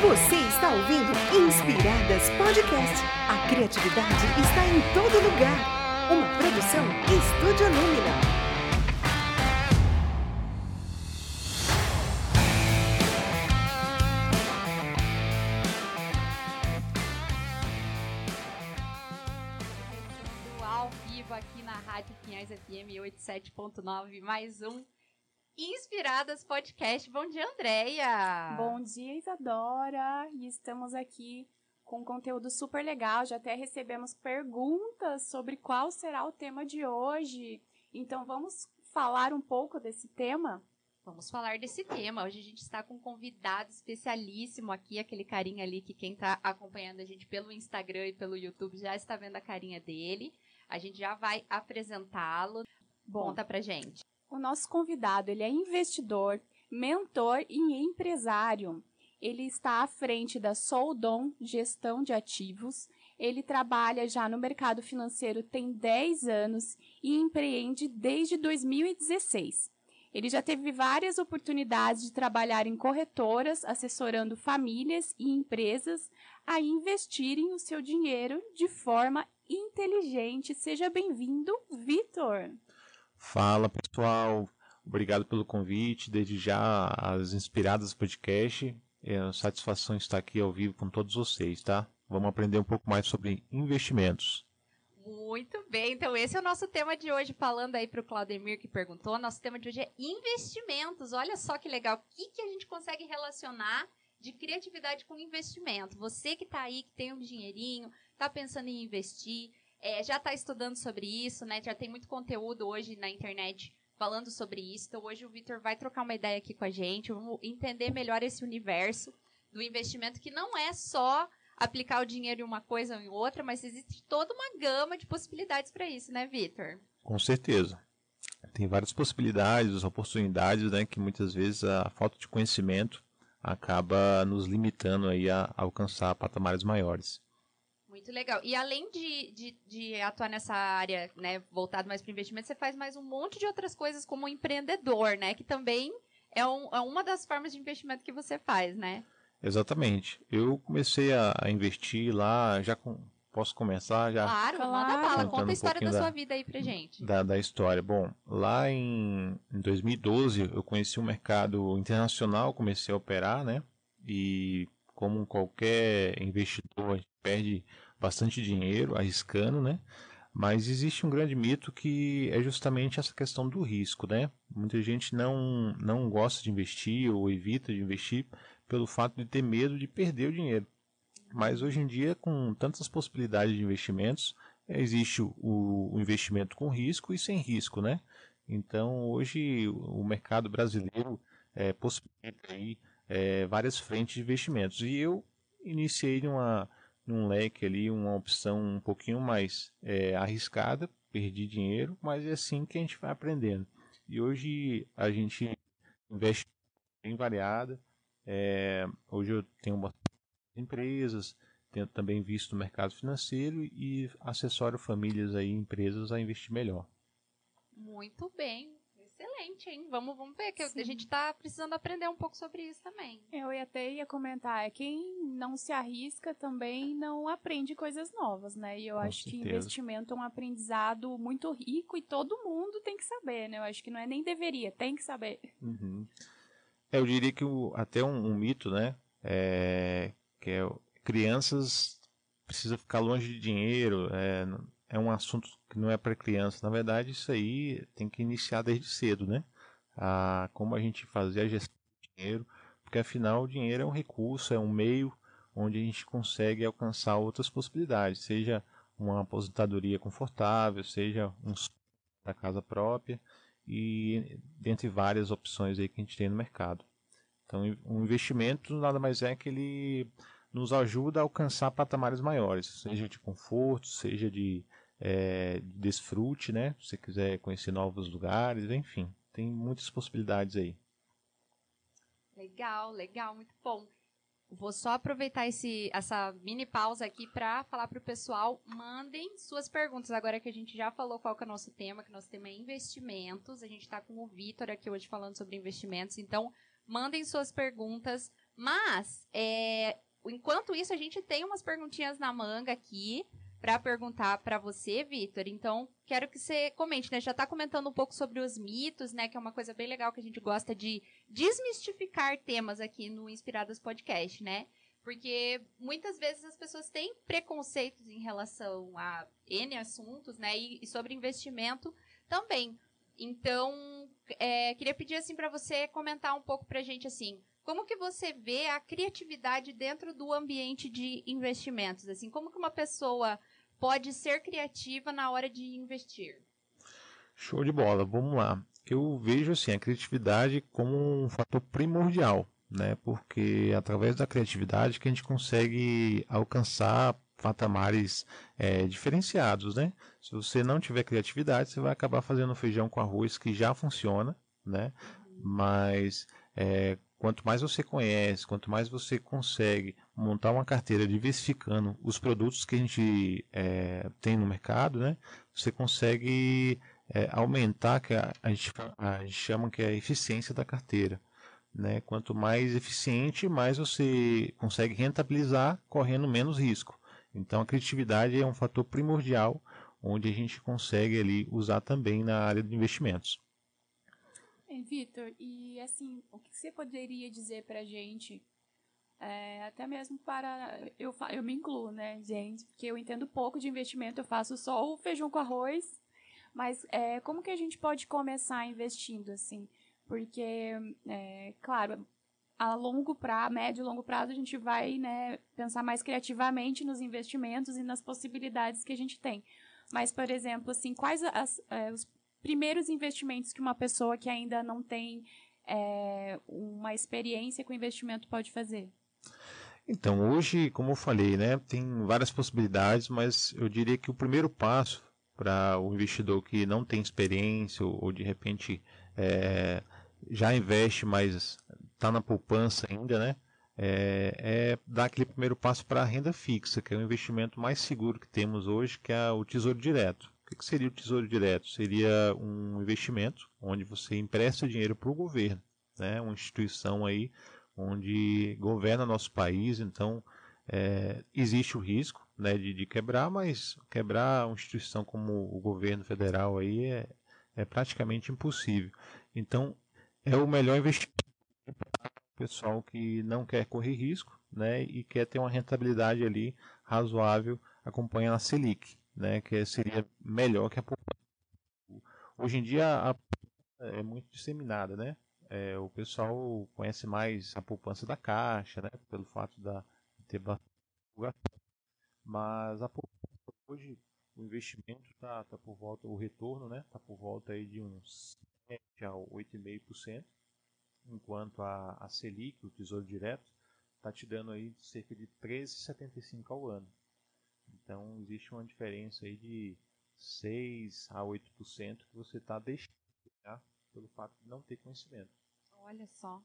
Você está ouvindo Inspiradas Podcast. A criatividade está em todo lugar. Uma produção Estúdio Lumina. ao vivo aqui na Rádio Pinhais FM 87.9, mais um Inspiradas Podcast. Bom dia, Andréia! Bom dia, Isadora! E estamos aqui com um conteúdo super legal. Já até recebemos perguntas sobre qual será o tema de hoje. Então, vamos falar um pouco desse tema? Vamos falar desse tema. Hoje a gente está com um convidado especialíssimo aqui, aquele carinha ali que quem está acompanhando a gente pelo Instagram e pelo YouTube já está vendo a carinha dele. A gente já vai apresentá-lo. Bom, Conta pra gente. O nosso convidado, ele é investidor, mentor e empresário. Ele está à frente da Soldom Gestão de Ativos. Ele trabalha já no mercado financeiro tem 10 anos e empreende desde 2016. Ele já teve várias oportunidades de trabalhar em corretoras, assessorando famílias e empresas a investirem o seu dinheiro de forma inteligente. Seja bem-vindo, Vitor. Fala pessoal, obrigado pelo convite. Desde já, as Inspiradas Podcast. É uma satisfação estar aqui ao vivo com todos vocês, tá? Vamos aprender um pouco mais sobre investimentos. Muito bem, então esse é o nosso tema de hoje, falando aí para o Claudemir que perguntou. Nosso tema de hoje é investimentos. Olha só que legal, o que, que a gente consegue relacionar de criatividade com investimento? Você que está aí, que tem um dinheirinho, está pensando em investir, é, já está estudando sobre isso, né? Já tem muito conteúdo hoje na internet falando sobre isso. Então hoje o Vitor vai trocar uma ideia aqui com a gente, vamos entender melhor esse universo do investimento que não é só aplicar o dinheiro em uma coisa ou em outra, mas existe toda uma gama de possibilidades para isso, né, Vitor? Com certeza. Tem várias possibilidades, oportunidades, né? Que muitas vezes a falta de conhecimento acaba nos limitando aí a alcançar patamares maiores. Muito legal. E além de, de, de atuar nessa área, né, voltado mais para investimento, você faz mais um monte de outras coisas como empreendedor, né? Que também é, um, é uma das formas de investimento que você faz, né? Exatamente. Eu comecei a, a investir lá, já com, posso começar já Claro, Claro. manda bala. Conta um a história da pouquinho sua da- vida aí pra gente. da, da história. Bom, lá em, em 2012 eu conheci o mercado internacional, comecei a operar, né? E como qualquer investidor, a gente perde bastante dinheiro arriscando, né? Mas existe um grande mito que é justamente essa questão do risco, né? Muita gente não, não gosta de investir ou evita de investir pelo fato de ter medo de perder o dinheiro. Mas hoje em dia, com tantas possibilidades de investimentos, existe o, o investimento com risco e sem risco, né? Então, hoje, o mercado brasileiro eh, possibilita aí, eh, várias frentes de investimentos. E eu iniciei numa, num leque ali, uma opção um pouquinho mais eh, arriscada, perdi dinheiro, mas é assim que a gente vai aprendendo. E hoje a gente investe bem variada. eh, hoje eu tenho empresas, tenho também visto o mercado financeiro e assessoro famílias aí, empresas a investir melhor. Muito bem. Excelente, hein? Vamos, vamos ver, que Sim. a gente tá precisando aprender um pouco sobre isso também. Eu ia até ia comentar, é quem não se arrisca também não aprende coisas novas, né? E eu Com acho que certeza. investimento é um aprendizado muito rico e todo mundo tem que saber, né? Eu acho que não é nem deveria, tem que saber. Uhum. É, eu diria que o- até um, um mito, né? É, que é crianças precisa ficar longe de dinheiro, é, é um assunto que não é para criança. Na verdade, isso aí tem que iniciar desde cedo, né? A, como a gente fazer a gestão do dinheiro, porque afinal o dinheiro é um recurso, é um meio onde a gente consegue alcançar outras possibilidades, seja uma aposentadoria confortável, seja um da casa própria e dentre várias opções aí que a gente tem no mercado. Então, um investimento nada mais é que ele nos ajuda a alcançar patamares maiores, seja de conforto, seja de, de desfrute, né? Se você quiser conhecer novos lugares, enfim, tem muitas possibilidades aí. Legal, legal, muito bom. Vou só aproveitar esse, essa mini pausa aqui para falar para o pessoal, mandem suas perguntas. Agora que a gente já falou qual que é o nosso tema, que nosso tema é investimentos. A gente está com o Vitor aqui hoje falando sobre investimentos. Então, mandem suas perguntas, Mas, é, enquanto isso, a gente tem umas perguntinhas na manga aqui para perguntar para você, Vitor. Então, quero que você comente, né? Já está comentando um pouco sobre os mitos, né? Que é uma coisa bem legal que a gente gosta de desmistificar temas aqui no Inspiradas Podcast, né? Porque muitas vezes as pessoas têm preconceitos em relação a N assuntos, né? E, sobre investimento também. Então, é, queria pedir assim para você comentar um pouco para a gente assim, como que você vê a criatividade dentro do ambiente de investimentos? Assim, como que uma pessoa pode ser criativa na hora de investir? Show de bola, vamos lá. Eu vejo assim a criatividade como um fator primordial, né? Porque é através da criatividade que a gente consegue alcançar patamares é, diferenciados, né? Se você não tiver criatividade, você vai acabar fazendo feijão com arroz que já funciona, né? Mas é, quanto mais você conhece, quanto mais você consegue montar uma carteira diversificando os produtos que a gente é, tem no mercado, né? Você consegue é, aumentar que a, a, gente, a gente chama que é a eficiência da carteira. Né? Quanto mais eficiente, mais você consegue rentabilizar correndo menos risco. Então a criatividade é um fator primordial onde a gente consegue ali usar também na área de investimentos. É, Vitor, e assim, o que você poderia dizer para a gente, é, até mesmo para, eu, eu me incluo, né, gente, porque eu entendo pouco de investimento, eu faço só o feijão com arroz, mas é, como que a gente pode começar investindo, assim? Porque, é, claro, a longo prazo, médio e longo prazo, a gente vai né, pensar mais criativamente nos investimentos e nas possibilidades que a gente tem. Mas, por exemplo, assim, quais as, é, os primeiros investimentos que uma pessoa que ainda não tem é, uma experiência com investimento pode fazer? Então, hoje, como eu falei, né, tem várias possibilidades, mas eu diria que o primeiro passo para o investidor que não tem experiência ou, ou de repente é, já investe, mas está na poupança ainda, né? É, é, dar aquele primeiro passo para a renda fixa, que é o investimento mais seguro que temos hoje, que é o Tesouro Direto. O que seria o Tesouro Direto? Seria um investimento onde você empresta dinheiro para o governo, né? uma instituição aí onde governa nosso país, então é, existe o risco né, de, de, quebrar, mas quebrar uma instituição como o governo federal aí é, é praticamente impossível. Então é o melhor investimento para o pessoal que não quer correr risco né, e quer ter uma rentabilidade ali razoável acompanhando a Selic, né, que seria melhor que a. Hoje em dia a é muito disseminada, né? É, o pessoal conhece mais a poupança da Caixa, né, pelo fato de ter bastante mas a poupança hoje o investimento está tá por volta, o retorno né, está por volta aí de uns 7 a 8,5%, enquanto a, a Selic, o Tesouro Direto, está te dando aí cerca de 13,75 ao ano. Então existe uma diferença aí de 6 a 8% que você está deixando tá? pelo fato de não ter conhecimento. Olha só.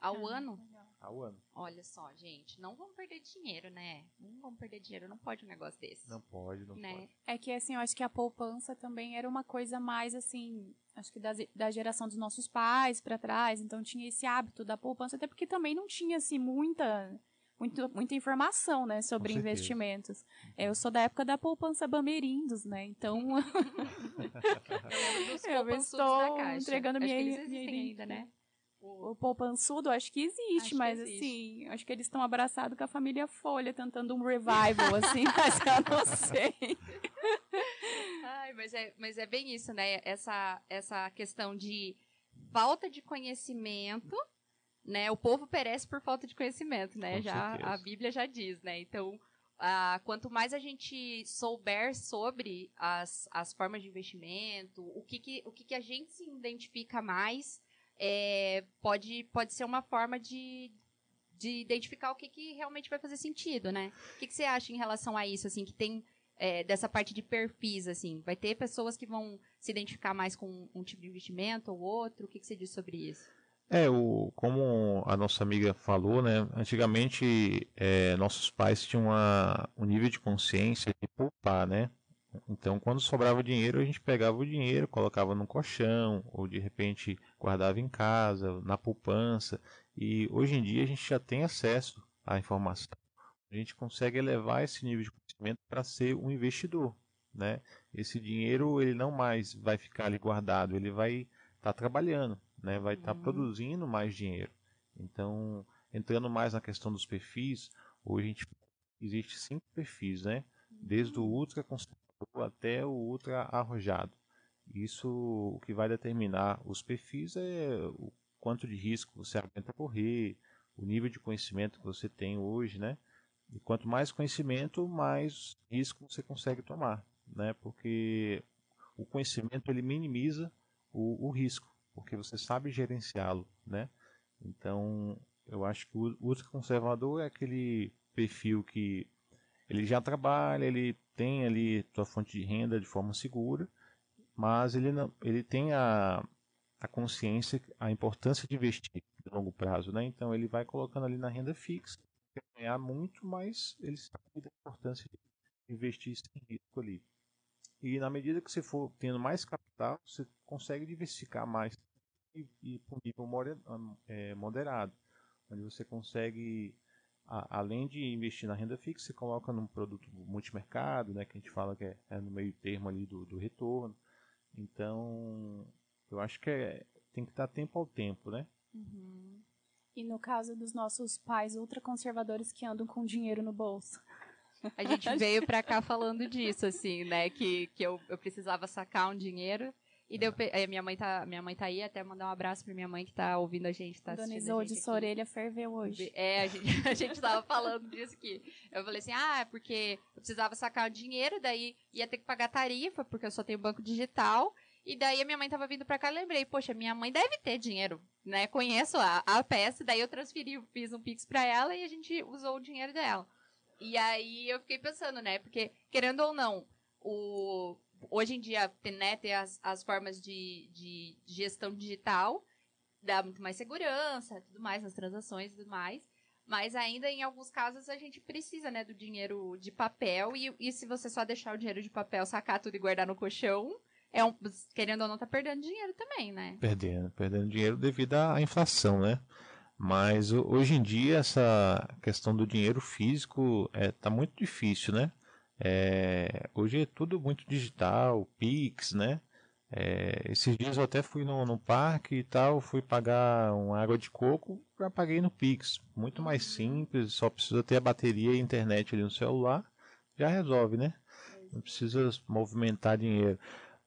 Ao ah, ano? Ao ano. Olha só, gente, não vamos perder dinheiro, né? Não vamos perder dinheiro, não pode um negócio desse. Não pode, não né? pode. É que, assim, eu acho que a poupança também era uma coisa mais, assim, acho que da, da geração dos nossos pais para trás, então tinha esse hábito da poupança, até porque também não tinha, assim, muita... Muito, muita informação, né, sobre investimentos. Eu sou da época da poupança Bamerindos, né, então... eu, eu estou entregando minha, minha ainda, né? O, poupançudo, acho que existe, acho mas que existe. assim, acho que eles estão abraçados com a família Folha, tentando um revival, assim, mas eu não sei. Ai, mas é, mas é bem isso, né? Essa, essa questão de falta de conhecimento, né? O povo perece por falta de conhecimento, né? Com já certeza. a Bíblia já diz, né? Então, ah, quanto mais a gente souber sobre as, as formas de investimento, o que, que, o que, que a gente se identifica mais, é, pode, pode ser uma forma de, de identificar o que, que realmente vai fazer sentido, né? O que, que você acha em relação a isso, assim, que tem é, dessa parte de perfis, assim? Vai ter pessoas que vão se identificar mais com um tipo de investimento ou outro? O que, que você diz sobre isso? É, o, como a nossa amiga falou, né? Antigamente, é, nossos pais tinham uma, um nível de consciência de poupar, né? Então, quando sobrava dinheiro, a gente pegava o dinheiro, colocava no colchão, ou de repente guardava em casa, na poupança, E hoje em dia a gente já tem acesso à informação. A gente consegue elevar esse nível de conhecimento para ser um investidor, né? Esse dinheiro ele não mais vai ficar ali guardado, ele vai estar tá trabalhando, né? Vai estar tá uhum. produzindo mais dinheiro. Então, entrando mais na questão dos perfis, hoje a gente existe cinco perfis, né? Desde o ultra conservador até o ultra arrojado. Isso o que vai determinar os perfis é o quanto de risco você aguenta correr, o nível de conhecimento que você tem hoje, né? E quanto mais conhecimento, mais risco você consegue tomar, né? Porque o conhecimento ele minimiza o, o risco, porque você sabe gerenciá-lo, né? Então, eu acho que o ultraconservador é aquele perfil que ele já trabalha, ele tem ali sua fonte de renda de forma segura, mas ele não, ele tem a, a consciência, a importância de investir a longo prazo, né? Então ele vai colocando ali na renda fixa, ganhar muito, mas ele sabe da importância de investir sem risco ali. E na medida que você for tendo mais capital, você consegue diversificar mais e, e para um nível é, moderado, onde você consegue, a, além de investir na renda fixa, você coloca num produto multimercado, né, que a gente fala que é, é no meio termo ali do, do retorno. Então, eu acho que é, tem que dar tempo ao tempo, né? Uhum. E no caso dos nossos pais ultraconservadores que andam com dinheiro no bolso? A gente veio pra cá falando disso, assim, né? Que, que eu, eu precisava sacar um dinheiro. E deu, é, minha, mãe tá, minha mãe tá aí, até mandar um abraço pra minha mãe que tá ouvindo a gente, tá Dona Isolde, sua orelha ferveu hoje. É, a gente, a gente tava falando disso aqui. Eu falei assim, ah, é porque eu precisava sacar o dinheiro, daí ia ter que pagar tarifa, porque eu só tenho banco digital. E daí a minha mãe tava vindo pra cá e lembrei, poxa, minha mãe deve ter dinheiro, né? Conheço a, a peça, daí eu transferi, fiz um pix pra ela e a gente usou o dinheiro dela. E aí eu fiquei pensando, né? Porque, querendo ou não, o, hoje em dia, né, ter as, as formas de, de gestão digital dá muito mais segurança, tudo mais, nas transações e tudo mais. Mas ainda em alguns casos a gente precisa, né, do dinheiro de papel. E, e se você só deixar o dinheiro de papel, sacar tudo e guardar no colchão, é um, querendo ou não, tá perdendo dinheiro também, né? Perdendo, perdendo dinheiro devido à inflação, né? Mas hoje em dia essa questão do dinheiro físico é, tá muito difícil, né? É, hoje é tudo muito digital, Pix, né? É, esses dias eu até fui no, no, parque e tal, fui pagar uma água de coco, já paguei no Pix. Muito mais simples, só precisa ter a bateria e a internet ali no celular, já resolve, né? Não precisa movimentar dinheiro.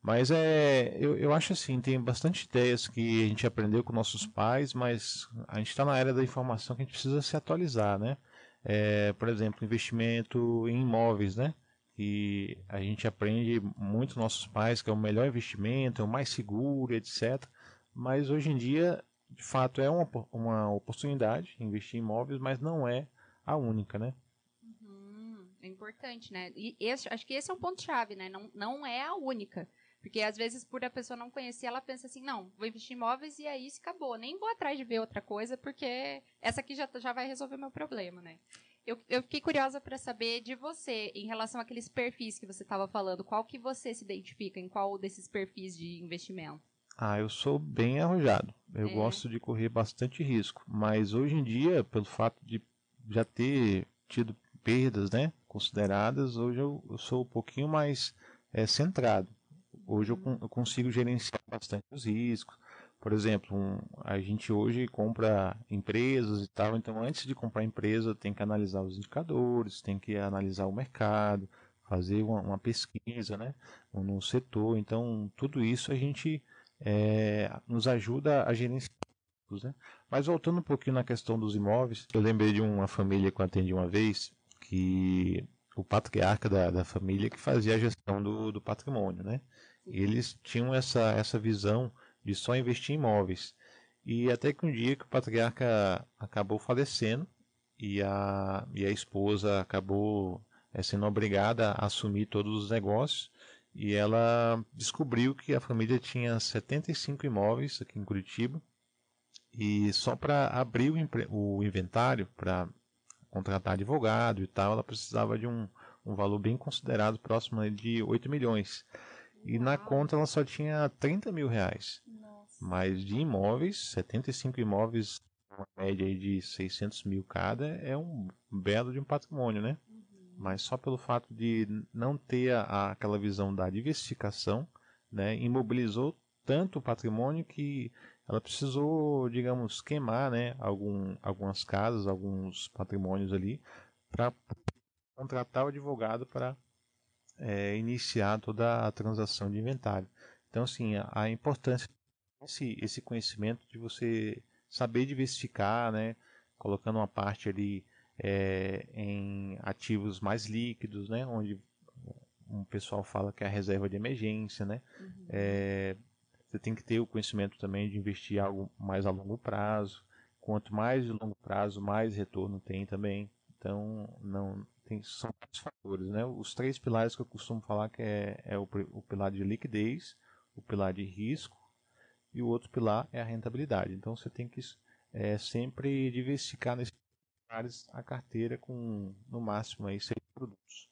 Mas é, eu, eu acho assim, tem bastante ideias que a gente aprendeu com nossos pais, mas a gente está na era da informação que a gente precisa se atualizar, né? É, por exemplo, investimento em imóveis, né? E a gente aprende muito nossos pais que é o melhor investimento, é o mais seguro, etc. Mas hoje em dia, de fato, é uma, uma oportunidade investir em imóveis, mas não é a única, né? Uhum, é importante, né? E esse, acho que esse é um ponto-chave, né? Não, não é a única. Porque às vezes, por a pessoa não conhecer, ela pensa assim, não, vou investir em imóveis e aí se acabou. Nem vou atrás de ver outra coisa, porque essa aqui já, já vai resolver o meu problema, né? Eu, eu fiquei curiosa para saber de você, em relação àqueles perfis que você estava falando, qual que você se identifica, em qual desses perfis de investimento? Ah, eu sou bem arrojado. Eu é. gosto de correr bastante risco. Mas hoje em dia, pelo fato de já ter tido perdas, né, consideradas, hoje eu, eu sou um pouquinho mais é, centrado. Hoje eu, eu, consigo gerenciar bastante os riscos. Por exemplo, um, a gente hoje compra empresas e tal, então antes de comprar empresa tem que analisar os indicadores, tem que analisar o mercado, fazer uma, uma pesquisa né, no setor. Então, tudo isso a gente é, nos ajuda a gerenciar. Né? Mas voltando um pouquinho na questão dos imóveis, eu lembrei de uma família que eu atendi uma vez, que o patriarca da, da família que fazia a gestão do, do patrimônio, né? Eles tinham essa, essa visão de só investir em imóveis. E até que um dia que o patriarca acabou falecendo e a, e a esposa acabou é, sendo obrigada a assumir todos os negócios e ela descobriu que a família tinha 75 imóveis aqui em Curitiba e só para abrir o, o inventário, para contratar advogado e tal, ela precisava de um, um valor bem considerado, próximo de 8 milhões. E na conta ela só tinha 30 mil reais. Nossa. Mas de imóveis, 75 imóveis uma média aí de 600 mil cada, é um belo de um patrimônio, né? Mas só pelo fato de não ter a, aquela visão da diversificação, né, imobilizou tanto o patrimônio que ela precisou, digamos, queimar né, algum, algumas casas, alguns patrimônios ali, para contratar o advogado para é, iniciar toda a transação de inventário. Então, assim, a, a importância esse, esse conhecimento de você saber diversificar, né, colocando uma parte ali é, em ativos mais líquidos, né, onde um pessoal fala que é a reserva de emergência, né, uhum. é, você tem que ter o conhecimento também de investir algo mais a longo prazo. Quanto mais de longo prazo, mais retorno tem também. Então, não tem, são vários fatores, né? Os três pilares que eu costumo falar que é, é o, o pilar de liquidez, o pilar de risco e o outro pilar é a rentabilidade. Então, você tem que é, sempre diversificar nesses pilares a carteira com no máximo aí seis produtos.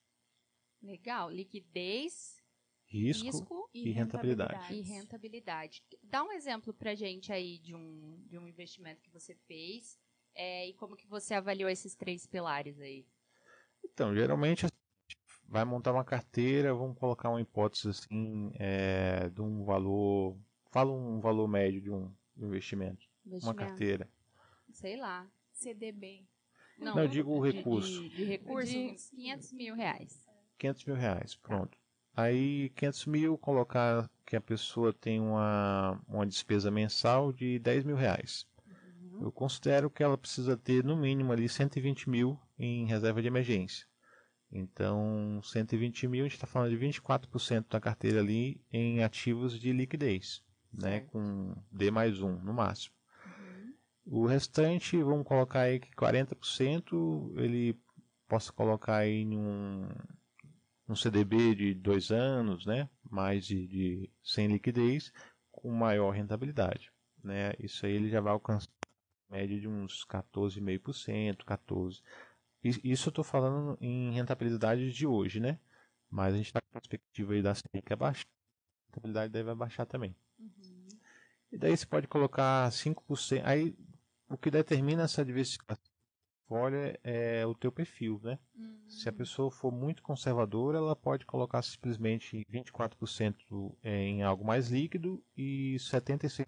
Legal, liquidez, risco, risco e, e rentabilidade. E rentabilidade. Dá um exemplo para gente aí de um, de um investimento que você fez é, e como que você avaliou esses três pilares aí. Então, geralmente vai montar uma carteira, vamos colocar uma hipótese assim é, de um valor, fala um valor médio de um investimento, investimento. uma carteira. Sei lá. CDB. Não, Não eu digo o recurso. De, de, de recurso, de... 500 mil reais. 500 mil reais, pronto. Aí 500 mil, colocar que a pessoa tem uma, uma despesa mensal de 10 mil reais. Eu considero que ela precisa ter no mínimo ali 120 mil em reserva de emergência. Então, 120 mil, a gente está falando de 24% da carteira ali em ativos de liquidez, né, com D mais 1 no máximo. O restante, vamos colocar aí que 40% ele possa colocar aí em um, um CDB de dois anos, né, mais de, de sem liquidez, com maior rentabilidade. Né? Isso aí ele já vai alcançar média de uns 14,5%, 14%. Isso eu estou falando em rentabilidade de hoje, né? Mas a gente está com a perspectiva aí da Selic abaixar. A rentabilidade deve abaixar também. Uhum. E daí você pode colocar 5%. Aí o que determina essa diversificação portfólio é o teu perfil, né? Uhum. Se a pessoa for muito conservadora, ela pode colocar simplesmente 24% em algo mais líquido e 76%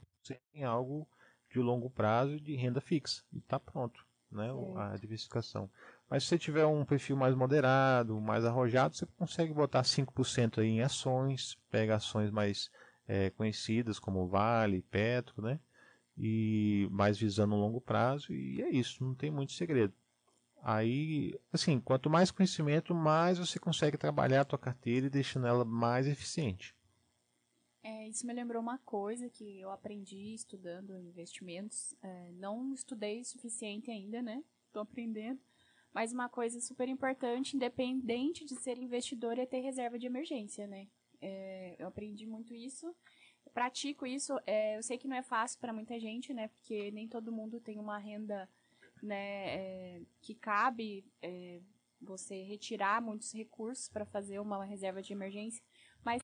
em algo de longo prazo de renda fixa. E está pronto, né? A diversificação. Mas se você tiver um perfil mais moderado, mais arrojado, você consegue botar 5% aí em ações, pega ações mais é, conhecidas como Vale, Petro, né? e mais visando um longo prazo e é isso, não tem muito segredo. Aí, assim, quanto mais conhecimento, mais você consegue trabalhar a tua carteira e deixando ela mais eficiente. É, isso me lembrou uma coisa que eu aprendi estudando investimentos. É, não estudei o suficiente ainda, né? Estou aprendendo. Mas uma coisa super importante, independente de ser investidor, é ter reserva de emergência, né? É, eu aprendi muito isso pratico isso. É, eu sei que não é fácil para muita gente, né? Porque nem todo mundo tem uma renda né, é, que cabe é, você retirar muitos recursos para fazer uma reserva de emergência. Mas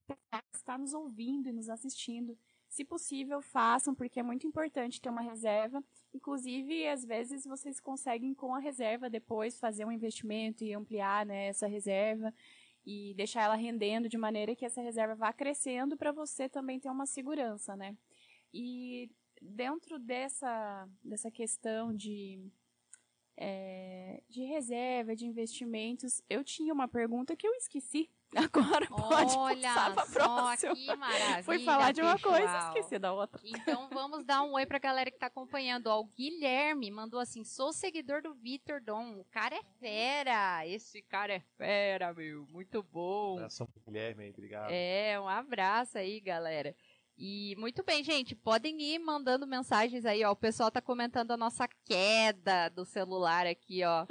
está nos ouvindo e nos assistindo, se possível, façam, porque é muito importante ter uma reserva. Inclusive, às vezes vocês conseguem com a reserva depois fazer um investimento e ampliar né, essa reserva e deixar ela rendendo de maneira que essa reserva vá crescendo para você também ter uma segurança, né? E dentro dessa, dessa questão de, é, de reserva, de investimentos, eu tinha uma pergunta que eu esqueci. Agora pode Olha passar pra próxima. que maravilha, Fui falar de uma pessoal. coisa, esqueci da outra. Então vamos dar um oi pra galera que tá acompanhando. Ó, o Guilherme mandou assim: sou seguidor do Vitor Dom. O cara é fera. Esse cara é fera, meu. Muito bom. Um abraço pro Guilherme aí, obrigado. É, um abraço aí, galera. E muito bem, gente, podem ir mandando mensagens aí, ó. O pessoal tá comentando a nossa queda do celular aqui, ó.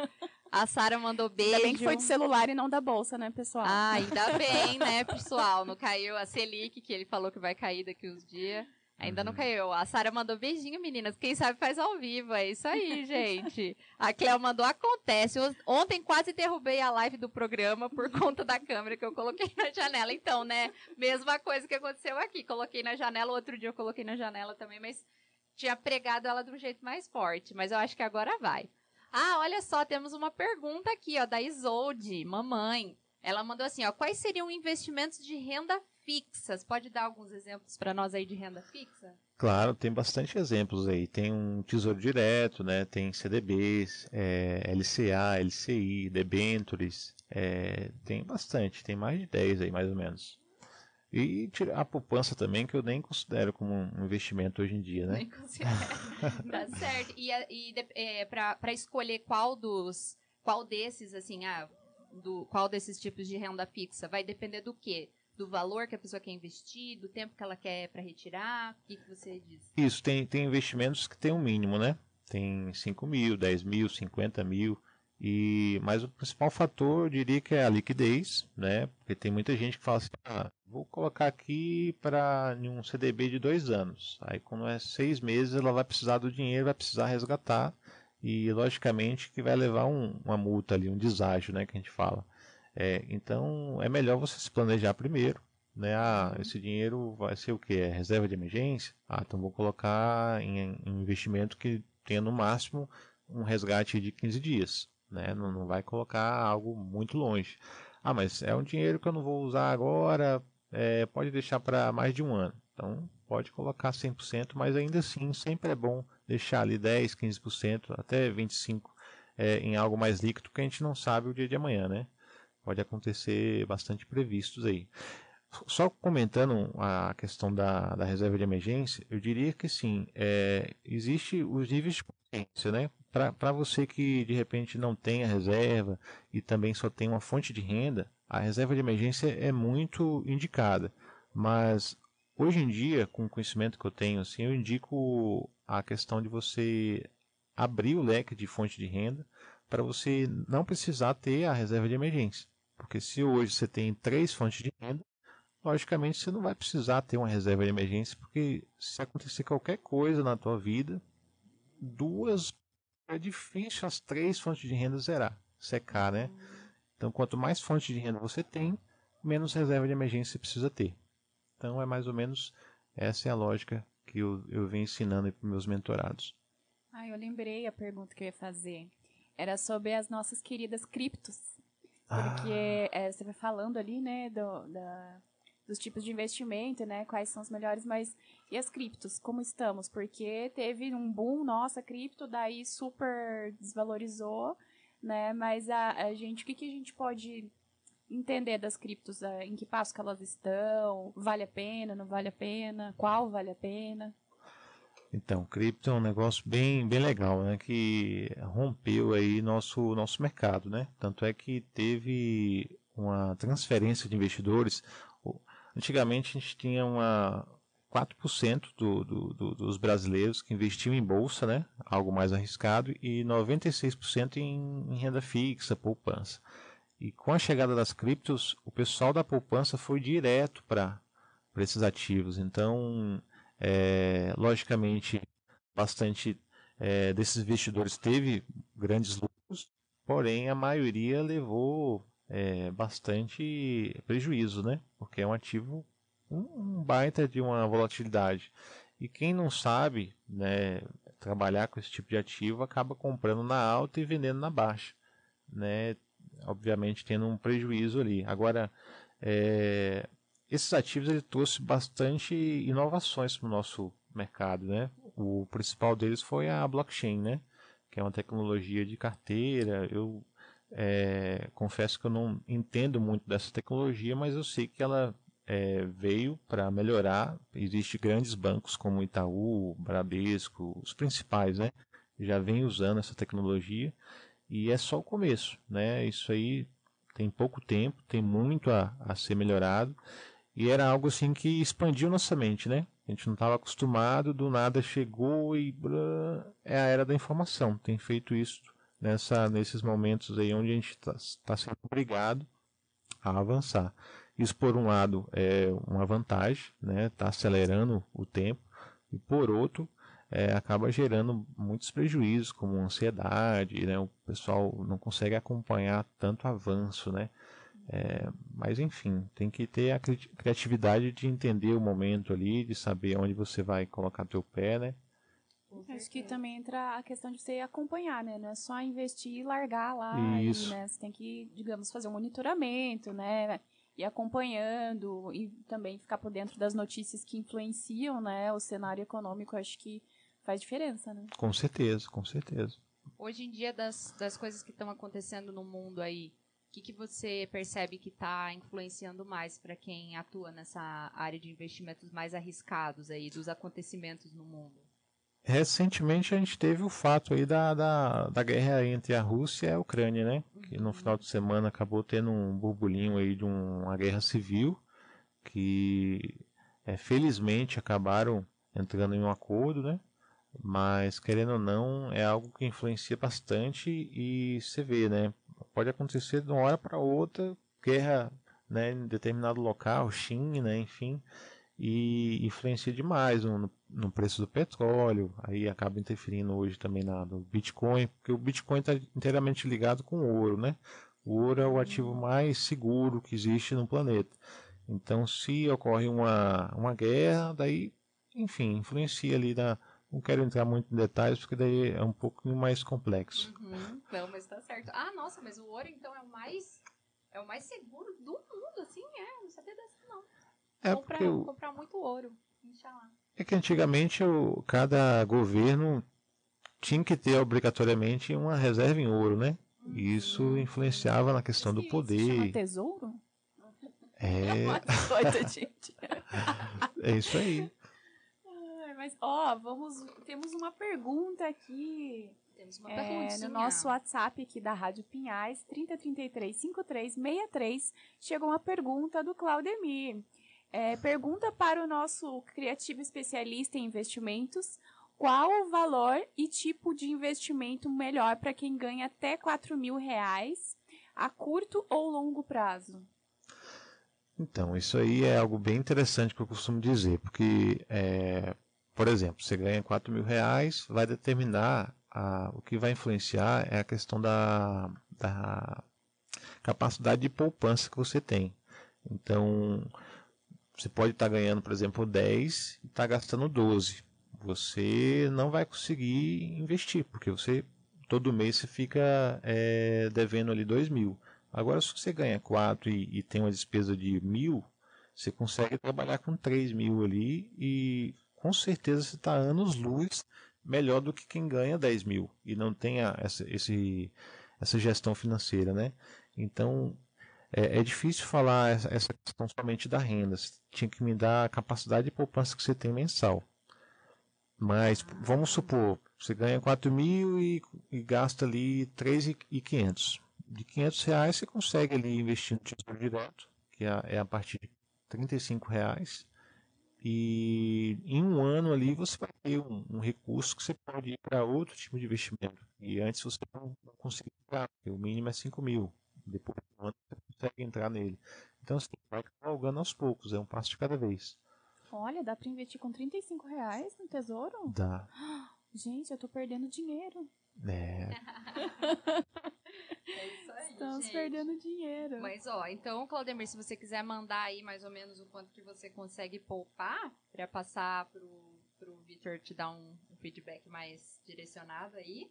A Sara mandou beijo. Ainda bem que foi de celular e não da bolsa, né, pessoal? Ah, ainda bem, né, pessoal? Não caiu a Selic, que ele falou que vai cair daqui uns dias. Ainda não uhum. caiu. A Sara mandou beijinho, meninas. Quem sabe faz ao vivo. É isso aí, gente. A Cleo mandou acontece. Ontem quase derrubei a live do programa por conta da câmera que eu coloquei na janela. Então, né? Mesma coisa que aconteceu aqui. Coloquei na janela, outro dia eu coloquei na janela também, mas tinha pregado ela de um jeito mais forte, mas eu acho que agora vai. Ah, olha só, temos uma pergunta aqui, ó, da Isolde, mamãe. Ela mandou assim, ó, quais seriam investimentos de renda fixas? Pode dar alguns exemplos para nós aí de renda fixa? Claro, tem bastante exemplos aí. Tem um tesouro direto, né? Tem CDBs, é, LCA, LCI, debentures, é, tem bastante, tem mais de 10 aí mais ou menos. E a poupança também, que eu nem considero como um investimento hoje em dia, né? Nem considero. tá certo. E, e é, para escolher qual dos. Qual desses, assim, ah, do, qual desses tipos de renda fixa? Vai depender do quê? Do valor que a pessoa quer investir, do tempo que ela quer para retirar? O que, que você diz? Isso, tem, tem investimentos que tem um mínimo, né? Tem 5 mil, 10 mil, 50 mil. E, mas o principal fator, eu diria que é a liquidez, né? Porque tem muita gente que fala assim, ah, vou colocar aqui para um CDB de dois anos. Aí quando é seis meses ela vai precisar do dinheiro, vai precisar resgatar e logicamente que vai levar um, uma multa ali, um deságio, né? Que a gente fala. É, então é melhor você se planejar primeiro, né? Ah, esse dinheiro vai ser o que? É reserva de emergência? Ah, então vou colocar em, em investimento que tenha no máximo um resgate de 15 dias né? Não, não vai colocar algo muito longe. Ah, mas é um dinheiro que eu não vou usar agora, é, pode deixar para mais de um ano. Então, pode colocar 100%, mas ainda assim, sempre é bom deixar ali 10, 15%, até 25% é, em algo mais líquido, que a gente não sabe o dia de amanhã, né? Pode acontecer bastante previstos aí. Só comentando a questão da, da reserva de emergência, eu diria que sim, é, existe os níveis de consciência, né? Para você que de repente não tem a reserva e também só tem uma fonte de renda, a reserva de emergência é muito indicada. Mas hoje em dia, com o conhecimento que eu tenho, assim, eu indico a questão de você abrir o leque de fonte de renda para você não precisar ter a reserva de emergência. Porque se hoje você tem três fontes de renda, logicamente você não vai precisar ter uma reserva de emergência, porque se acontecer qualquer coisa na tua vida, duas é difícil as três fontes de renda zerar, secar, né? Então, quanto mais fontes de renda você tem, menos reserva de emergência você precisa ter. Então, é mais ou menos essa é a lógica que eu, eu venho ensinando para meus mentorados. Ah, eu lembrei a pergunta que eu ia fazer. Era sobre as nossas queridas criptos. Porque ah. é, você vai falando ali, né, do, da, dos tipos de investimento, né? Quais são os melhores, mas e as criptos, como estamos? Porque teve um boom, nossa, cripto, daí super desvalorizou, né? Mas a, a gente, o que, que a gente pode entender das criptos? Em que passo que elas estão? Vale a pena, não vale a pena? Qual vale a pena? Então, cripto é um negócio bem, bem legal, né? Que rompeu aí nosso, nosso mercado, né? Tanto é que teve uma transferência de investidores Antigamente a gente tinha uma 4% do, do, do, dos brasileiros que investiam em bolsa, né? algo mais arriscado, e 96% em, em renda fixa, poupança. E com a chegada das criptos, o pessoal da poupança foi direto para esses ativos. Então, é, logicamente, bastante é, desses investidores teve grandes lucros, porém a maioria levou é, bastante prejuízo, né? Porque é um ativo um baita de uma volatilidade. E quem não sabe, né, trabalhar com esse tipo de ativo acaba comprando na alta e vendendo na baixa, né? Obviamente tendo um prejuízo ali. Agora, é, esses ativos ele trouxe bastante inovações para o nosso mercado, né? O principal deles foi a blockchain, né? Que é uma tecnologia de carteira. Eu é, confesso que eu não entendo muito dessa tecnologia, mas eu sei que ela é, veio para melhorar. Existem grandes bancos como Itaú, Bradesco, os principais, né? Já vem usando essa tecnologia e é só o começo, né? Isso aí tem pouco tempo, tem muito a, a ser melhorado e era algo assim que expandiu nossa mente, né? A gente não estava acostumado, do nada chegou e é a era da informação. Tem feito isso nessa, nesses momentos aí onde a gente está tá sendo obrigado a avançar. Isso, por um lado, é uma vantagem, né? Está acelerando o tempo, e por outro, é, acaba gerando muitos prejuízos, como ansiedade, né? O pessoal não consegue acompanhar tanto avanço, né? É, mas enfim, tem que ter a criatividade de entender o momento ali, de saber onde você vai colocar teu pé, né? Acho que também entra a questão de você acompanhar, né? Não é só investir e largar lá. Isso. E, né? Você tem que, digamos, fazer um monitoramento, né? Ir acompanhando e também ficar por dentro das notícias que influenciam, né? O cenário econômico, acho que faz diferença, né? Com certeza, com certeza. Hoje em dia, das, das coisas que estão acontecendo no mundo aí, o que, que você percebe que está influenciando mais para quem atua nessa área de investimentos mais arriscados aí, dos acontecimentos no mundo? Recentemente a gente teve o fato aí da, da, da guerra entre a Rússia e a Ucrânia, né? Que no final de semana acabou tendo um burburinho aí de um, uma guerra civil que é, felizmente acabaram entrando em um acordo, né? Mas querendo ou não, é algo que influencia bastante e você vê, né? Pode acontecer de uma hora para outra, guerra né, em determinado local, China, enfim, e influencia demais no, no preço do petróleo, aí acaba interferindo hoje também na, no Bitcoin, porque o Bitcoin está inteiramente ligado com o ouro, né? O ouro é o ativo mais seguro que existe no planeta. Então, se ocorre uma, uma guerra, daí, enfim, influencia ali na. Não quero entrar muito em detalhes, porque daí é um pouco mais complexo. Uhum. Não, mas tá certo. Ah, nossa, mas o ouro então é o mais. É o mais seguro do mundo, assim, é. Não sabia dessa, não. É comprar, porque o- comprar muito ouro. Inxalá. É que antigamente o, cada governo tinha que ter obrigatoriamente uma reserva em ouro, né? E isso influenciava na questão do Se chama poder. tesouro? É, gente. é isso aí. Mas, ó, vamos. Temos uma pergunta aqui. Temos uma É, perguntinha. no nosso WhatsApp aqui da Rádio Pinhais, 3033 5363, chegou uma pergunta do Claudemir. É, pergunta para o nosso criativo especialista em investimentos qual o valor e tipo de investimento melhor para quem ganha até 4 mil reais a curto ou longo prazo? Então, isso aí é algo bem interessante que eu costumo dizer, porque, é, por exemplo, você ganha 4 mil reais, vai determinar, a, o que vai influenciar é a questão da, da capacidade de poupança que você tem. Então, você pode estar ganhando, por exemplo, 10 e estar gastando 12. Você não vai conseguir investir, porque você todo mês você fica é, devendo ali 2 mil. Agora, se você ganha 4 e, e tem uma despesa de mil, você consegue trabalhar com 3 mil ali e com certeza você está anos luz melhor do que quem ganha 10 mil e não tem a- essa, esse, essa gestão financeira, né? Então, é, é difícil falar essa, questão somente da renda. Você tinha que me dar a capacidade de poupança que você tem mensal. Mas, vamos supor, você ganha 4 mil e, e gasta ali 3.500. De 500 reais você consegue ali investir no tesouro direto, que é, a- é partir de 35 reais. E em um ano ali você vai ter um, um recurso que você pode ir para outro tipo de investimento. E antes você não, não conseguia o mínimo é 5 mil. Depois de ano você consegue entrar nele. Então assim, vai cavalgando aos poucos, é um passo de cada vez. Olha, dá para investir com 35 reais no tesouro? Dá. Gente, eu tô perdendo dinheiro. É, É isso aí, Estamos gente. perdendo dinheiro. Mas, ó, então, Claudemir, se você quiser mandar aí mais ou menos o quanto que você consegue poupar pra passar pro, pro Victor te dar um, um feedback mais direcionado aí,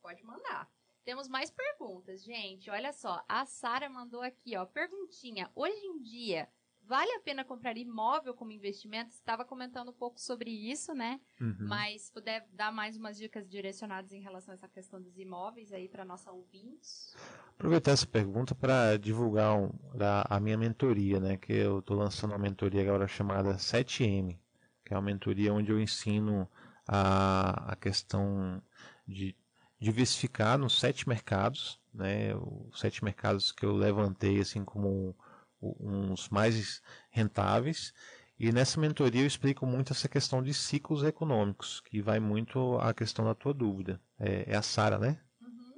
pode mandar. Temos mais perguntas, gente. Olha só, a Sara mandou aqui, ó, perguntinha. Hoje em dia, vale a pena comprar imóvel como investimento? Você estava comentando um pouco sobre isso, né? uhum. Mas se puder dar mais umas dicas direcionadas em relação a essa questão dos imóveis aí para nossa ouvintes. aproveitar essa pergunta para divulgar um- a, a minha mentoria, né? Que eu estou lançando uma mentoria agora chamada 7M, que é uma mentoria onde eu ensino a, a questão de diversificar nos sete mercados, né? Os sete mercados que eu levantei assim como uns mais rentáveis. E nessa mentoria eu explico muito essa questão de ciclos econômicos, que vai muito à questão da tua dúvida. É, é a Sara, né? Uhum.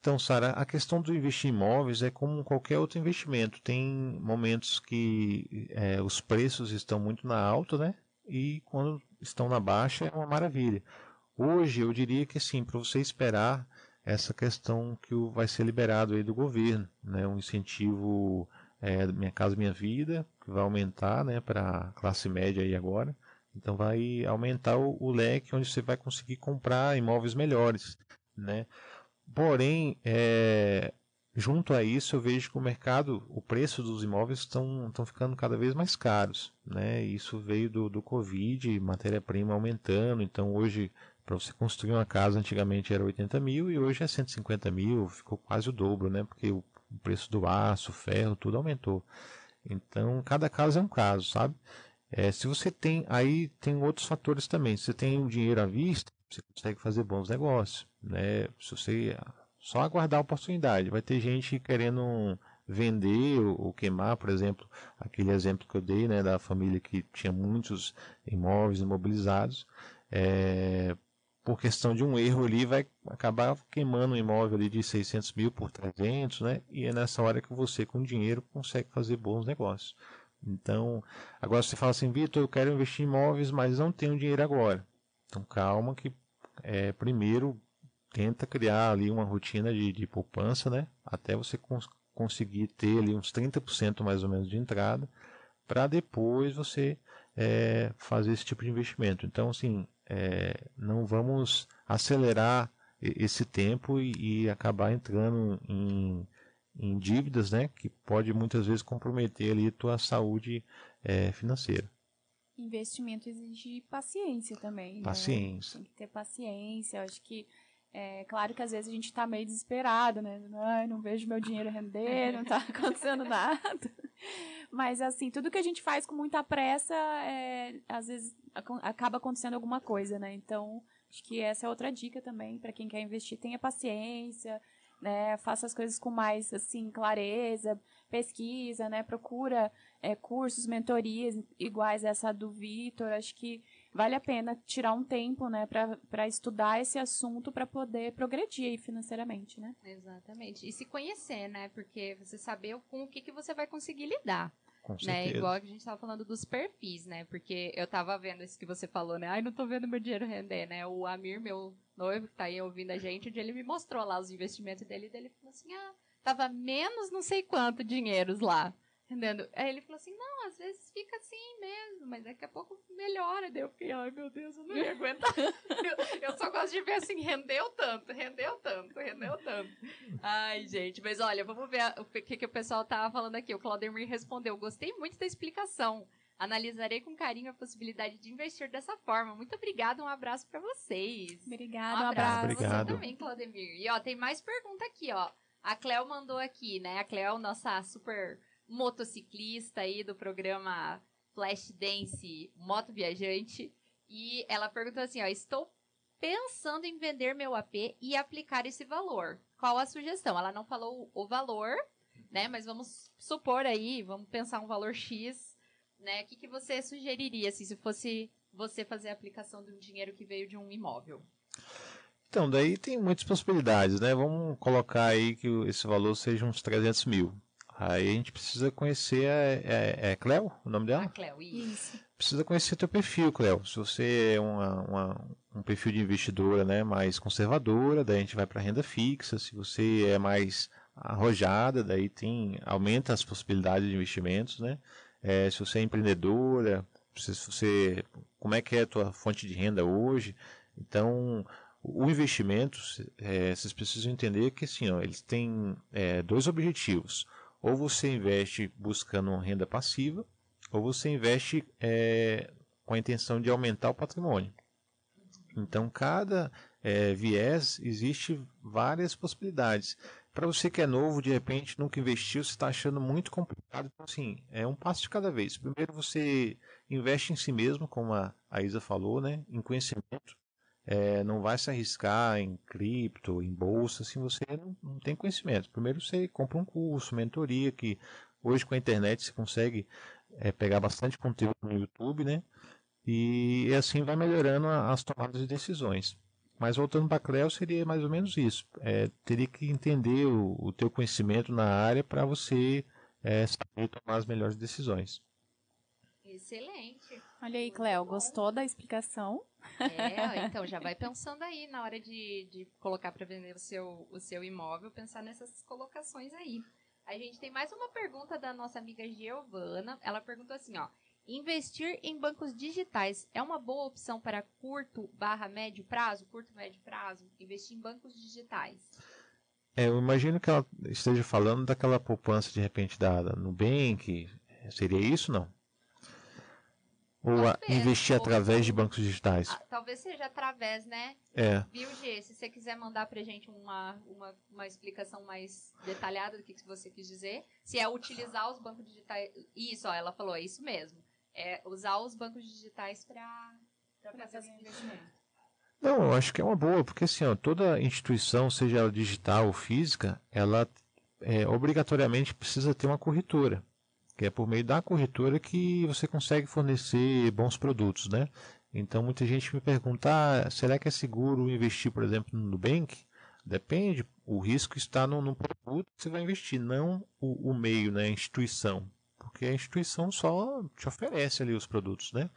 Então, Sara, a questão do investir em imóveis é como qualquer outro investimento. Tem momentos que é, os preços estão muito na alta, né? E quando estão na baixa é uma maravilha. Hoje, eu diria que assim, para você esperar essa questão que vai ser liberado aí do governo, né? Um incentivo é, Minha Casa Minha Vida, que vai aumentar, né? Para a classe média aí agora. Então vai aumentar o, o leque onde você vai conseguir comprar imóveis melhores, né? Porém, é, junto a isso, eu vejo que o mercado, o preço dos imóveis estão ficando cada vez mais caros, né? Isso veio do, do Covid, matéria-prima aumentando, então hoje para você construir uma casa antigamente era 80 mil e hoje é 150 mil, ficou quase o dobro, né? Porque o preço do aço, ferro, tudo aumentou. Então, cada caso é um caso, sabe? É, se você tem, aí tem outros fatores também. Se você tem o dinheiro à vista, você consegue fazer bons negócios, né? Se você só aguardar a oportunidade, vai ter gente querendo vender ou queimar, por exemplo, aquele exemplo que eu dei, né, da família que tinha muitos imóveis imobilizados, é, por questão de um erro ali, vai acabar queimando um imóvel ali de 600 mil por 300, né? E é nessa hora que você, com dinheiro, consegue fazer bons negócios. Então, agora você fala assim, Vitor, eu quero investir em imóveis, mas não tenho dinheiro agora. Então, calma que é, primeiro tenta criar ali uma rotina de, de poupança, né? Até você cons conseguir ter ali uns 30% mais ou menos de entrada, para depois você é, fazer esse tipo de investimento. Então, assim, é, não vamos acelerar esse tempo e, e acabar entrando em, em, dívidas, né, que pode muitas vezes comprometer ali tua saúde é, financeira. Investimento exige paciência também. Né? Paciência. Né? Tem que ter paciência. Acho que é claro que às vezes a gente está meio desesperado, né? Ai, não vejo meu dinheiro render, não está acontecendo nada. Mas assim, tudo que a gente faz com muita pressa, é, às vezes acaba acontecendo alguma coisa, né? Então, acho que essa é outra dica também para quem quer investir, tenha paciência, né? Faça as coisas com mais assim clareza, pesquisa, né? Procura é, cursos, mentorias iguais essa do Vitor. Acho que vale a pena tirar um tempo, né, para estudar esse assunto para poder progredir financeiramente, né? Exatamente. E se conhecer, né? Porque você saber com o que, que você vai conseguir lidar. Com né? Igual a gente estava falando dos perfis, né? Porque eu tava vendo isso que você falou, né? Ai, não tô vendo meu dinheiro render, né? O Amir, meu noivo, que tá aí ouvindo a gente, ele me mostrou lá os investimentos dele, e ele falou assim: ah, tava menos não sei quanto dinheiros lá. Entendendo? Aí ele falou assim: não, às vezes fica assim mesmo, mas daqui a pouco melhora. Daí eu fiquei, ai meu Deus, eu não ia aguentar. eu, eu, só gosto de ver assim: rendeu tanto, rendeu tanto, rendeu tanto. Ai, gente, mas olha, vamos ver o que, que o pessoal tava falando aqui. O Claudemir respondeu: gostei muito da explicação. Analisarei com carinho a possibilidade de investir dessa forma. Muito obrigada, um abraço para vocês. Obrigada, um abraço, um abraço. pra você também, Claudemir. E ó, tem mais pergunta aqui, ó. A Cleo mandou aqui, né? A Cleo, nossa super motociclista aí do programa Flash Dance Moto Viajante. E ela perguntou assim: ó, estou pensando em vender meu AP e aplicar esse valor. Qual a sugestão? Ela não falou o valor, né? Mas vamos supor aí, vamos pensar um valor X, né? O que, que você sugeriria assim, se fosse você fazer a aplicação de um dinheiro que veio de um imóvel? Então, daí tem muitas possibilidades, né? Vamos colocar aí que esse valor seja uns 300 mil. Aí a gente precisa conhecer. É, é, é Cleo o nome dela? A Cleo, isso. Precisa conhecer o teu perfil, Cleo. Se você é uma, uma, um perfil de investidora né, mais conservadora, daí a gente vai para renda fixa. Se você é mais arrojada, daí tem aumenta as possibilidades de investimentos, né? É, se você é empreendedora, se você como é que é a tua fonte de renda hoje? Então, o investimento, é, vocês precisam entender que assim, ó, eles têm é, dois objetivos. Ou você investe buscando uma renda passiva, ou você investe é, com a intenção de aumentar o patrimônio. Então, cada é, viés existe várias possibilidades. Para você que é novo, de repente nunca investiu, você está achando muito complicado. Então, assim, é um passo de cada vez. Primeiro, você investe em si mesmo, como a, a Isa falou, né, em conhecimento é, não vai se arriscar em cripto, em bolsa, se você não, não, tem conhecimento. Primeiro você compra um curso, mentoria, que hoje com a internet você consegue é, pegar bastante conteúdo no YouTube, né? E, e assim vai melhorando a, as tomadas de decisões. Mas voltando para a Cleo, seria mais ou menos isso. É, teria que entender o, o teu conhecimento na área para você é, saber tomar as melhores decisões. Excelente. Olha aí, Cleo, gostou da explicação? É, então já vai pensando aí na hora de, de colocar para vender o seu, o seu imóvel, pensar nessas colocações aí. A gente tem mais uma pergunta da nossa amiga Giovana. Ela perguntou assim, ó: Investir em bancos digitais é uma boa opção para curto barra médio prazo? Curto médio prazo? Investir em bancos digitais. É, eu imagino que ela esteja falando daquela poupança de repente da, da Nubank. Seria isso, não? Ou Talvez, investir ou- através de bancos digitais? Ah, talvez seja através, né? É. Viu, G? Se você quiser mandar pra gente uma, uma, uma explicação mais detalhada do que, que você quis dizer, se é utilizar os bancos digitais. Isso, ó, ela falou, é isso mesmo. É usar os bancos digitais pra fazer esse investimento. Não, eu acho que é uma boa, porque assim, ó, toda instituição, seja ela digital ou física, ela é, obrigatoriamente precisa ter uma corretora. Que é por meio da corretora que você consegue fornecer bons produtos, né? Então muita gente me pergunta, ah, será que é seguro investir, por exemplo, no Nubank? Depende, o risco está no, no produto que você vai investir, não o, o meio, né, a instituição. Porque a instituição só te oferece ali os produtos, né?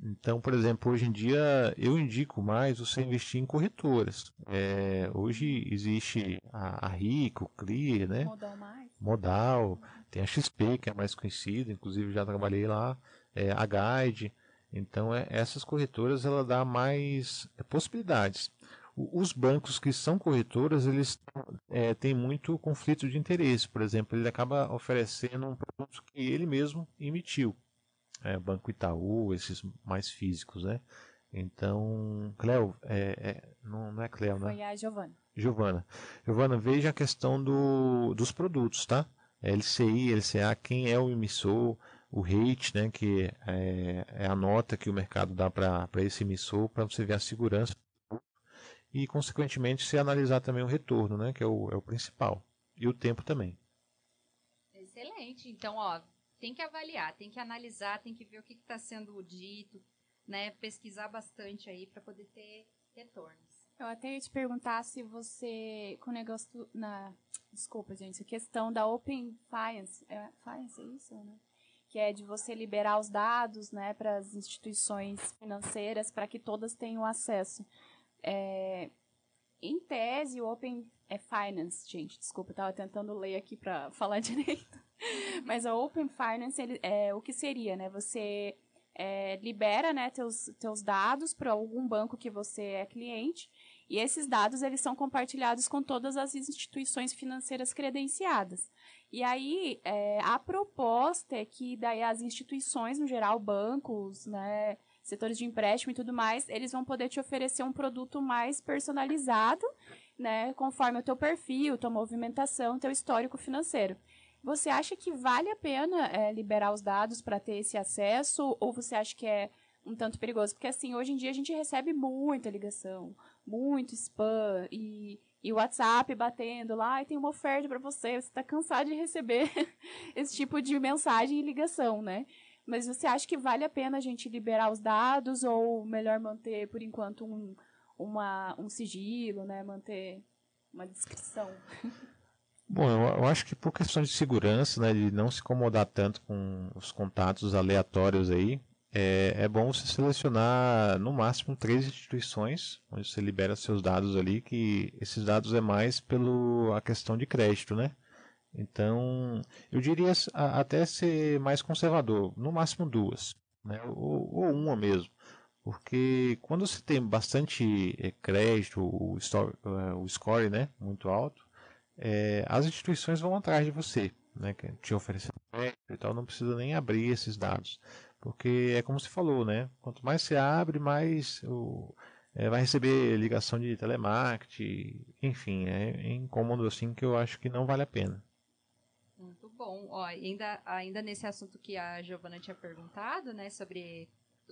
Então, por exemplo, hoje em dia eu indico mais você investir em corretoras. É, hoje existe a, a Rico, Clear, né? Modal mais. Modal, tem a XP, que é a mais conhecida, inclusive já trabalhei lá, é, a Guide. Então, é, essas corretoras ela dá mais é, possibilidades. O- Os bancos que são corretoras, eles é, têm muito conflito de interesse. Por exemplo, ele acaba oferecendo um produto que ele mesmo emitiu. É, Banco Itaú, esses mais físicos, né? Então, Cleo, é, é- não, não é Cleo, né? Foi a Giovana. Giovana. Giovana, veja a questão do, dos produtos, tá? LCI, LCA, quem é o emissor, o rate, né, que é, é a nota que o mercado dá para esse emissor, para você ver a segurança e, consequentemente, se analisar também o retorno, né, que é o, é o principal, e o tempo também. Excelente. Então, ó, tem que avaliar, tem que analisar, tem que ver o que está sendo dito, né? Pesquisar bastante aí para poder ter retornos. Eu até ia te perguntar se você, com o negócio na, desculpa gente, a questão da Open Finance, é, Finance é isso, né? Que é de você liberar os dados, né, para as instituições financeiras, para que todas tenham acesso. É, em tese, o Open é Finance, gente, desculpa, eu tava tentando ler aqui para falar direito. Mas a Open Finance, ele, é o que seria, né? Você é, libera, né, teus, teus dados para algum banco que você é cliente e esses dados eles são compartilhados com todas as instituições financeiras credenciadas. E aí é, a proposta é que daí as instituições, no geral, bancos, né, setores de empréstimo e tudo mais, eles vão poder te oferecer um produto mais personalizado, né, conforme o teu perfil, tua movimentação, teu histórico financeiro. Você acha que vale a pena é, liberar os dados para ter esse acesso ou você acha que é um tanto perigoso? Porque assim, hoje em dia a gente recebe muita ligação, muito spam e, e WhatsApp batendo lá, e tem uma oferta para você, você está cansado de receber esse tipo de mensagem e ligação, né? Mas você acha que vale a pena a gente liberar os dados ou melhor manter por enquanto um, uma, um sigilo, né? Manter uma descrição? Bom, eu, acho que por questão de segurança, né, de não se incomodar tanto com os contatos aleatórios aí, é, é bom você selecionar no máximo três instituições onde você libera seus dados ali, que esses dados é mais pelo a questão de crédito, né? Então, eu diria até ser mais conservador, no máximo duas, né? Ou, ou uma mesmo. Porque quando você tem bastante eh, crédito, o, eh, o score né, muito alto, é, as instituições vão atrás de você, né, te oferecendo crédito e tal, não precisa nem abrir esses dados, porque é como você falou, né, quanto mais você abre, mais o, é, vai receber ligação de telemarketing, enfim, é, é incômodo assim que eu acho que não vale a pena. Muito bom. Ó, ainda, ainda nesse assunto que a Giovana tinha perguntado, né, sobre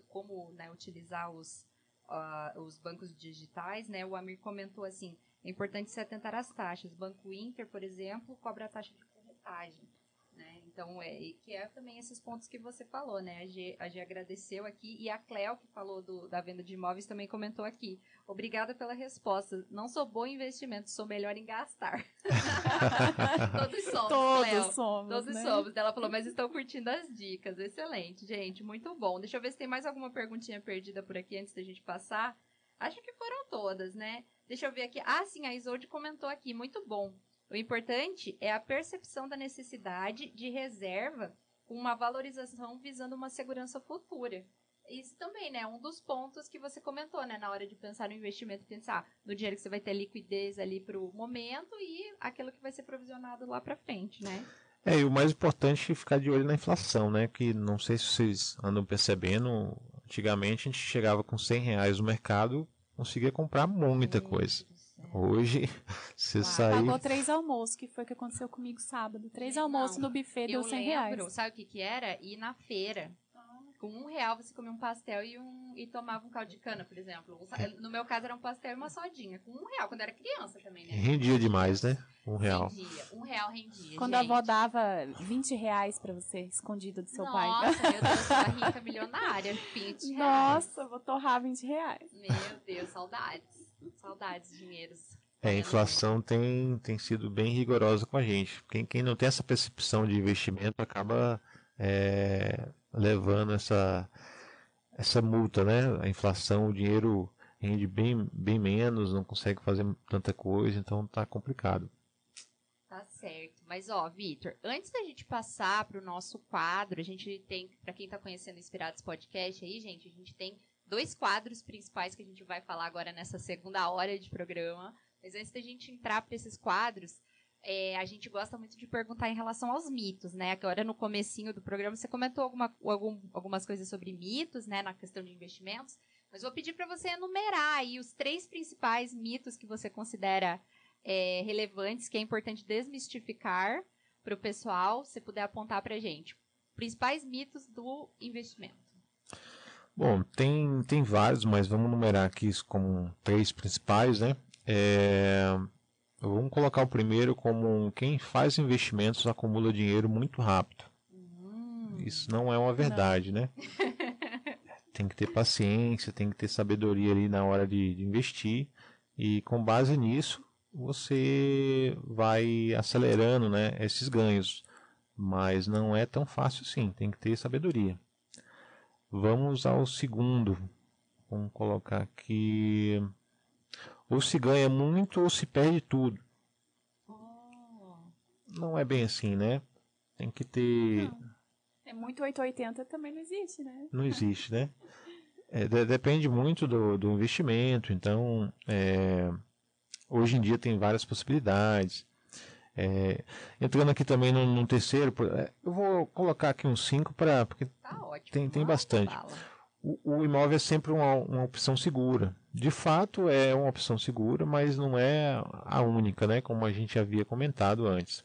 como né, utilizar os, ah, os bancos digitais, né, o Amir comentou assim, é importante se atentar às taxas. Banco Inter, por exemplo, cobra a taxa de corretagem. Então, é, e que é também esses pontos que você falou, né? A G, a G agradeceu aqui e a Cleo, que falou do, da venda de imóveis, também comentou aqui. Obrigada pela resposta. Não sou bom em investimento, sou melhor em gastar. Todos somos, Todos Cleo. somos. Todos né? somos. Ela falou, mas estão curtindo as dicas. Excelente, gente. Muito bom. Deixa eu ver se tem mais alguma perguntinha perdida por aqui antes da gente passar. Acho que foram todas, né? Deixa eu ver aqui. Ah, sim, a Isolde comentou aqui. Muito bom. O importante é a percepção da necessidade de reserva com uma valorização visando uma segurança futura. Isso também, né? Um dos pontos que você comentou, né? Na hora de pensar no investimento, pensar no dinheiro que você vai ter liquidez ali para o momento e aquilo que vai ser provisionado lá para frente, né? É, e o mais importante é ficar de olho na inflação, né? Que não sei se vocês andam percebendo, antigamente a gente chegava com 100 reais no mercado, conseguia comprar muita coisa. Hoje, você Uau. sai. Pagou três almoços, que foi o que aconteceu comigo sábado. Três almoços no buffet deu Eu 100 lembro, reais. sabe o que que era? Ir na feira. Com um real você comia um pastel e, um, e tomava um caldo de cana, por exemplo. É. No meu caso era um pastel e uma sodinha. Com um real, quando era criança também, né? Rendia demais, né? Um real. Rendia. Um real rendia. Quando a avó gente. dava 20 reais pra você, escondido do seu pai. Nossa, meu Deus, a rica milionária. 20 reais. Nossa, vou torrar 20 reais. Meu Deus, saudades. Saudades, dinheiros. É, a inflação tem, tem sido bem rigorosa com a gente. Quem, quem não tem essa percepção de investimento acaba é, levando essa, essa multa, né? A inflação, o dinheiro rende bem, bem menos, não consegue fazer tanta coisa, então tá complicado. Tá certo. Mas, ó, Vitor, antes da gente passar pro nosso quadro, a gente tem, pra quem tá conhecendo o Inspirados Podcast aí, gente, a gente tem dois quadros principais que a gente vai falar agora nessa segunda hora de programa. Mas antes da gente entrar para esses quadros, é, a gente gosta muito de perguntar em relação aos mitos, né? Agora no comecinho do programa você comentou alguma, algum- algumas coisas sobre mitos, né, na questão de investimentos. Mas vou pedir para você enumerar aí os três principais mitos que você considera é, relevantes, que é importante desmistificar para o pessoal, se puder apontar para gente. Principais mitos do investimento. Bom, tem, tem vários, mas vamos numerar aqui como três principais, né? É, vamos colocar o primeiro como quem faz investimentos acumula dinheiro muito rápido. Hum, Isso não é uma verdade, né? Tem que ter paciência, tem que ter sabedoria ali na hora de, de investir e com base nisso você vai acelerando, né, esses ganhos. Mas não é tão fácil assim, tem que ter sabedoria. Vamos ao segundo. Vamos colocar aqui. Ou se ganha muito ou se perde tudo. oh, Não é bem assim, né? Tem que ter. É muito 880 também não existe, né? Não existe, né? É, de- depende muito do, do investimento. Então, é, hoje em dia tem várias possibilidades. É, entrando aqui também no, no terceiro, é, eu vou colocar aqui uns cinco para porque tá ótimo. Tem- tem bastante. o, o imóvel é sempre uma, uma opção segura. De fato, é uma opção segura, mas não é a única, né? Como a gente havia comentado antes.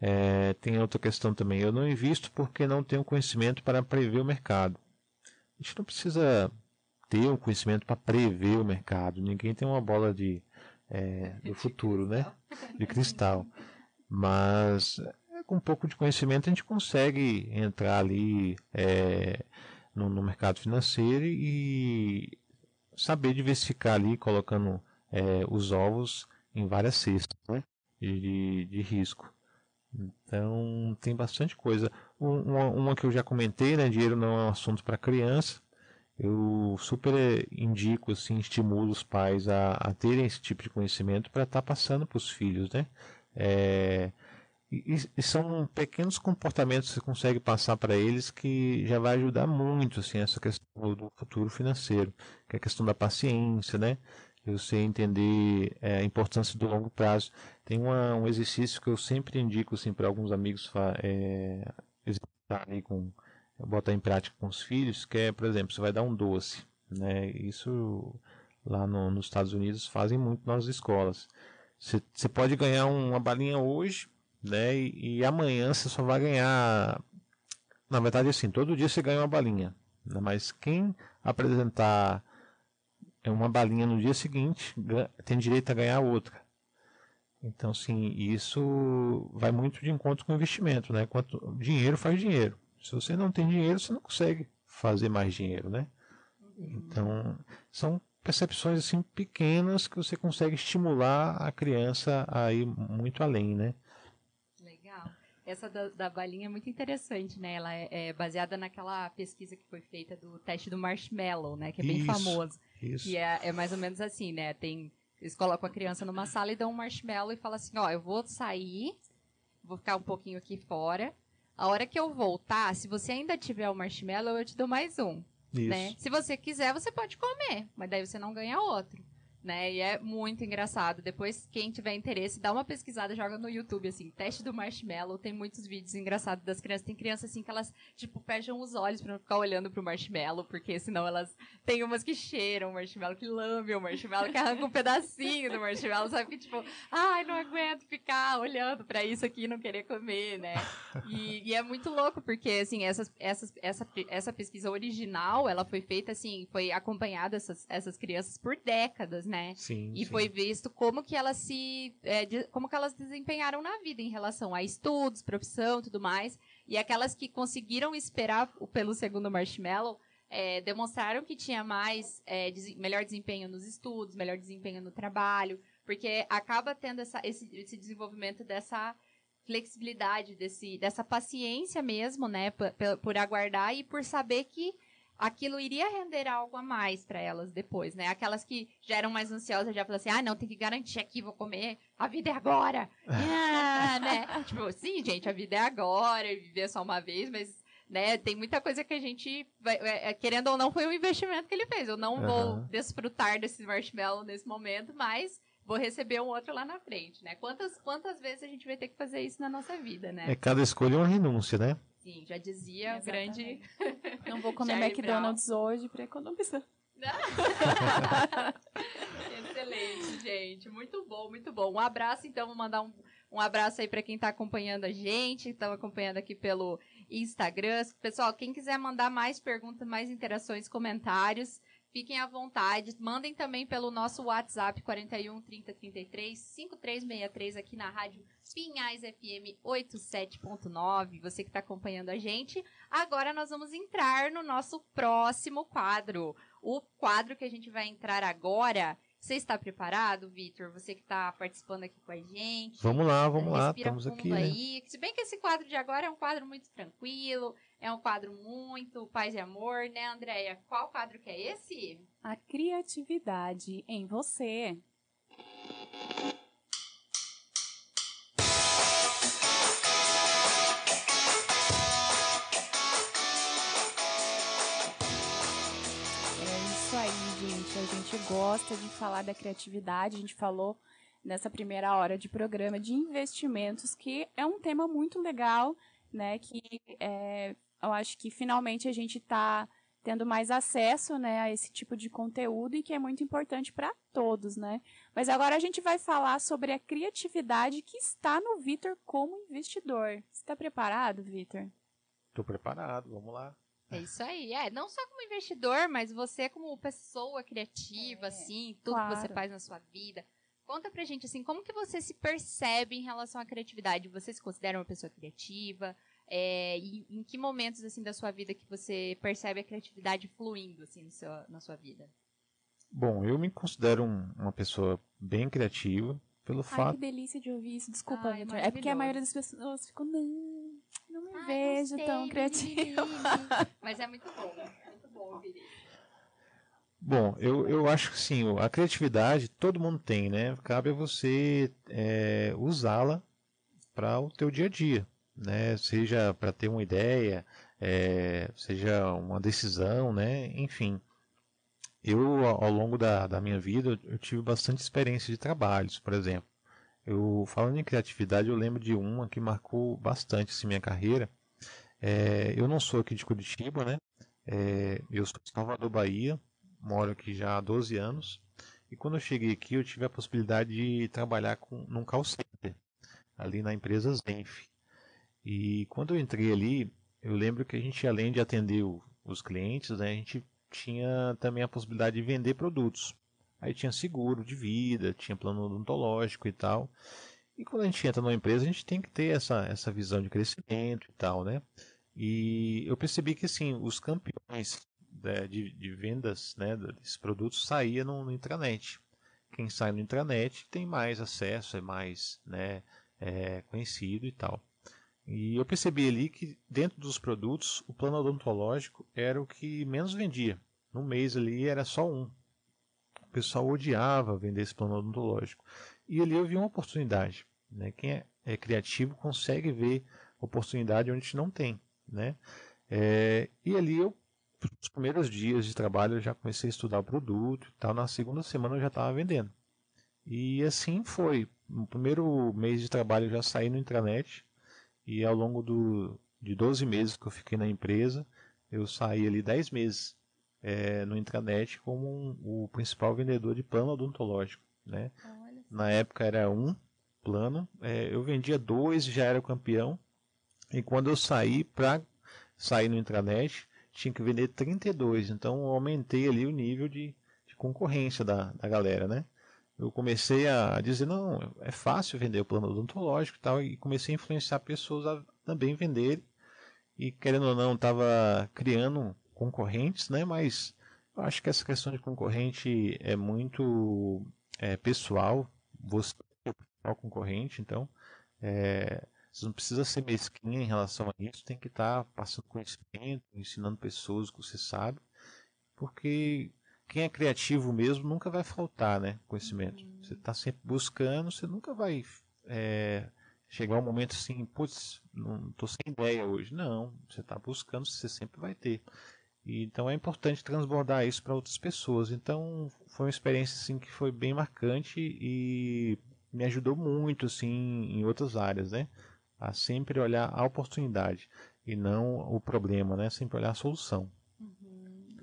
É, tem outra questão também. Eu não invisto porque não tenho conhecimento para prever o mercado. A gente não precisa ter um conhecimento para prever o mercado. Ninguém tem uma bola de, é, do futuro, né? De cristal. Mas é, com um pouco de conhecimento a gente consegue entrar ali é, no, no mercado financeiro e saber diversificar ali, colocando é, os ovos em várias cestas né? de, de, risco. Então tem bastante coisa. Um- Uma, uma que eu já comentei, né? Dinheiro não é um assunto para criança. Eu super eh, indico, assim, estimulo os pais a, a terem esse tipo de conhecimento para estar passando para os filhos, né? É, e, e são pequenos comportamentos que você consegue passar para eles que já vai ajudar muito, assim, essa questão do futuro financeiro, que é a questão da paciência, né? Você entender é, a importância do longo prazo. Tem uma, um exercício que eu sempre indico, assim, para alguns amigos é, executar aí com botar em prática com os filhos, que é, por exemplo, você vai dar um doce, né? Isso lá no- nos Estados Unidos fazem muito nas escolas. Você, pode ganhar uma balinha hoje, né? E, e amanhã você só vai ganhar. Na verdade, assim, todo dia você ganha uma balinha, né? mas quem apresentar uma balinha no dia seguinte tem direito a ganhar outra. Então, sim, isso vai muito de encontro com o investimento, né? Quanto dinheiro faz dinheiro. Se você não tem dinheiro, você não consegue fazer mais dinheiro, né? Então, são percepções assim pequenas que você consegue estimular a criança a ir muito além, né? Legal. Essa da, da balinha é muito interessante, né? Ela é, é baseada naquela pesquisa que foi feita do teste do marshmallow, né? Que é bem Isso. famoso. Isso. Que é, é mais ou menos assim, né? Tem, eles colocam a criança numa sala e dão um marshmallow e falam assim, ó, eu vou sair, vou ficar um pouquinho aqui fora, a hora que eu voltar, se você ainda tiver o marshmallow, eu te dou mais um. Isso. Né? Se você quiser, você pode comer, mas daí você não ganha outro né? E é muito engraçado. Depois, quem tiver interesse, dá uma pesquisada, joga no YouTube, assim, teste do marshmallow. Tem muitos vídeos engraçados das crianças. Tem crianças, assim, que elas, tipo, fecham os olhos pra não ficar olhando pro marshmallow, porque senão elas. Tem umas que cheiram o marshmallow, que lambem o marshmallow, que arrancam um pedacinho do marshmallow, sabe? Que, tipo, ai, não aguento ficar olhando pra isso aqui e não querer comer, né? E, e é muito louco, porque, assim, essas, essas, essa, essa pesquisa original, ela foi feita, assim, foi acompanhada essas, essas crianças por décadas, né? Né? Sim, e sim. foi visto como que elas se, é, de, como que elas desempenharam na vida em relação a estudos, profissão, tudo mais. E aquelas que conseguiram esperar pelo segundo marshmallow é, demonstraram que tinha mais é, des melhor desempenho nos estudos, melhor desempenho no trabalho, porque acaba tendo essa, esse, esse desenvolvimento dessa flexibilidade, desse, dessa paciência mesmo, né, por, por aguardar e por saber que aquilo iria render algo a mais para elas depois, né? Aquelas que já eram mais ansiosas já falaram assim, ah, não, tem que garantir aqui, vou comer, a vida é agora, ah, né? Tipo, sim, gente, a vida é agora, viver só uma vez, mas, né, tem muita coisa que a gente, vai, é, é, querendo ou não, foi um investimento que ele fez. Eu não uhum. vou desfrutar desse marshmallow nesse momento, mas vou receber um outro lá na frente, né? Quantas, quantas vezes a gente vai ter que fazer isso na nossa vida, né? É cada escolha é uma renúncia, né? Sim, já dizia o grande. Não vou comer McDonald's Brown. hoje para economizar. Excelente, gente. Muito bom, muito bom. Um abraço, então, vou mandar um, um abraço aí para quem está acompanhando a gente, está acompanhando aqui pelo Instagram. Pessoal, quem quiser mandar mais perguntas, mais interações, comentários, Fiquem à vontade. Mandem também pelo nosso WhatsApp 41 30 33 5363 aqui na rádio Pinhais FM 87.9. Você que está acompanhando a gente. Agora nós vamos entrar no nosso próximo quadro. O quadro que a gente vai entrar agora você está preparado, Vitor? Você que está participando aqui com a gente. Vamos lá, vamos lá, estamos aqui. Né? Se bem que esse quadro de agora é um quadro muito tranquilo, é um quadro muito paz e amor, né, Andréia? Qual quadro que é esse? A criatividade em você. gente. A gente gosta de falar da criatividade. A gente falou nessa primeira hora de programa de investimentos, que é um tema muito legal, né? Que é, eu acho que finalmente a gente está tendo mais acesso, né, a esse tipo de conteúdo e que é muito importante para todos, né? Mas agora a gente vai falar sobre a criatividade que está no Vitor como investidor. Você está preparado, Vitor? Estou preparado. Vamos lá. É isso aí. É, não só como investidor, mas você como pessoa criativa, é, assim, tudo claro. que você faz na sua vida. Conta pra gente, assim, como que você se percebe em relação à criatividade? Você se considera uma pessoa criativa? É, e em que momentos, assim, da sua vida que você percebe a criatividade fluindo, assim, no seu, na sua vida? Bom, eu me considero um, uma pessoa bem criativa, pelo Ai, fato... que delícia de ouvir isso. Desculpa, Ai, É porque a maioria das pessoas ficam, não, não me Ai, vejo gostei, tão criativa. Mas é muito bom, muito bom ouvir isso. Bom, eu, eu acho que sim, a criatividade todo mundo tem, né? Cabe a você é, usá-la para o teu dia a dia, né? Seja para ter uma ideia, é, seja uma decisão, né? Enfim, eu, ao longo da, da minha vida, eu tive bastante experiência de trabalhos, por exemplo. Eu, falando em criatividade, eu lembro de uma que marcou bastante assim, minha carreira. É, eu não sou aqui de Curitiba, né? É, eu sou de Salvador, Bahia, moro aqui já há 12 anos. E quando eu cheguei aqui, eu tive a possibilidade de trabalhar com, num call center, ali na empresa Zenf. E quando eu entrei ali, eu lembro que a gente, além de atender o, os clientes, né, a gente tinha também a possibilidade de vender produtos. Aí tinha seguro de vida, tinha plano odontológico e tal. E quando a gente entra numa empresa, a gente tem que ter essa, essa visão de crescimento e tal, né? E eu percebi que, assim, os campeões de, de, de vendas né, desses produtos saíam no, no, intranet. Quem sai no intranet tem mais acesso, é mais né, é, conhecido e tal. E eu percebi ali que dentro dos produtos o plano odontológico era o que menos vendia. No mês ali era só um. O pessoal odiava vender esse plano odontológico. E ali eu vi uma oportunidade. Né? Quem é, é criativo consegue ver oportunidade onde a gente não tem, né? É, e ali eu, nos primeiros dias de trabalho, eu já comecei a estudar o produto e tal. Na segunda semana eu já estava vendendo. E assim foi. No primeiro mês de trabalho eu já saí no intranet e ao longo do, de 12 meses que eu fiquei na empresa, eu saí ali 10 meses é, no intranet como um, o principal vendedor de plano odontológico. Né? Na época era um plano, é, eu vendia dois, já era campeão. E quando eu saí para sair no intranet, tinha que vender 32. Então eu aumentei ali o nível de, de concorrência da, da galera, né? Eu comecei a dizer, não, é fácil vender o plano odontológico e tal, e comecei a influenciar pessoas a também vender. E querendo ou não, estava criando concorrentes, né? Mas eu acho que essa questão de concorrente é muito é, pessoal. Você é o concorrente, então é, você não precisa ser mesquinha em relação a isso, tem que estar tá passando conhecimento, ensinando pessoas que você sabe, porque quem é criativo mesmo nunca vai faltar, né? Conhecimento. Uhum. Você está sempre buscando, você nunca vai é, chegar um momento assim, putz, não estou sem ideia hoje. Não, você está buscando, você sempre vai ter. E, então é importante transbordar isso para outras pessoas. Então foi uma experiência assim que foi bem marcante e me ajudou muito assim em outras áreas, né? A sempre olhar a oportunidade e não o problema, né? Sempre olhar a solução.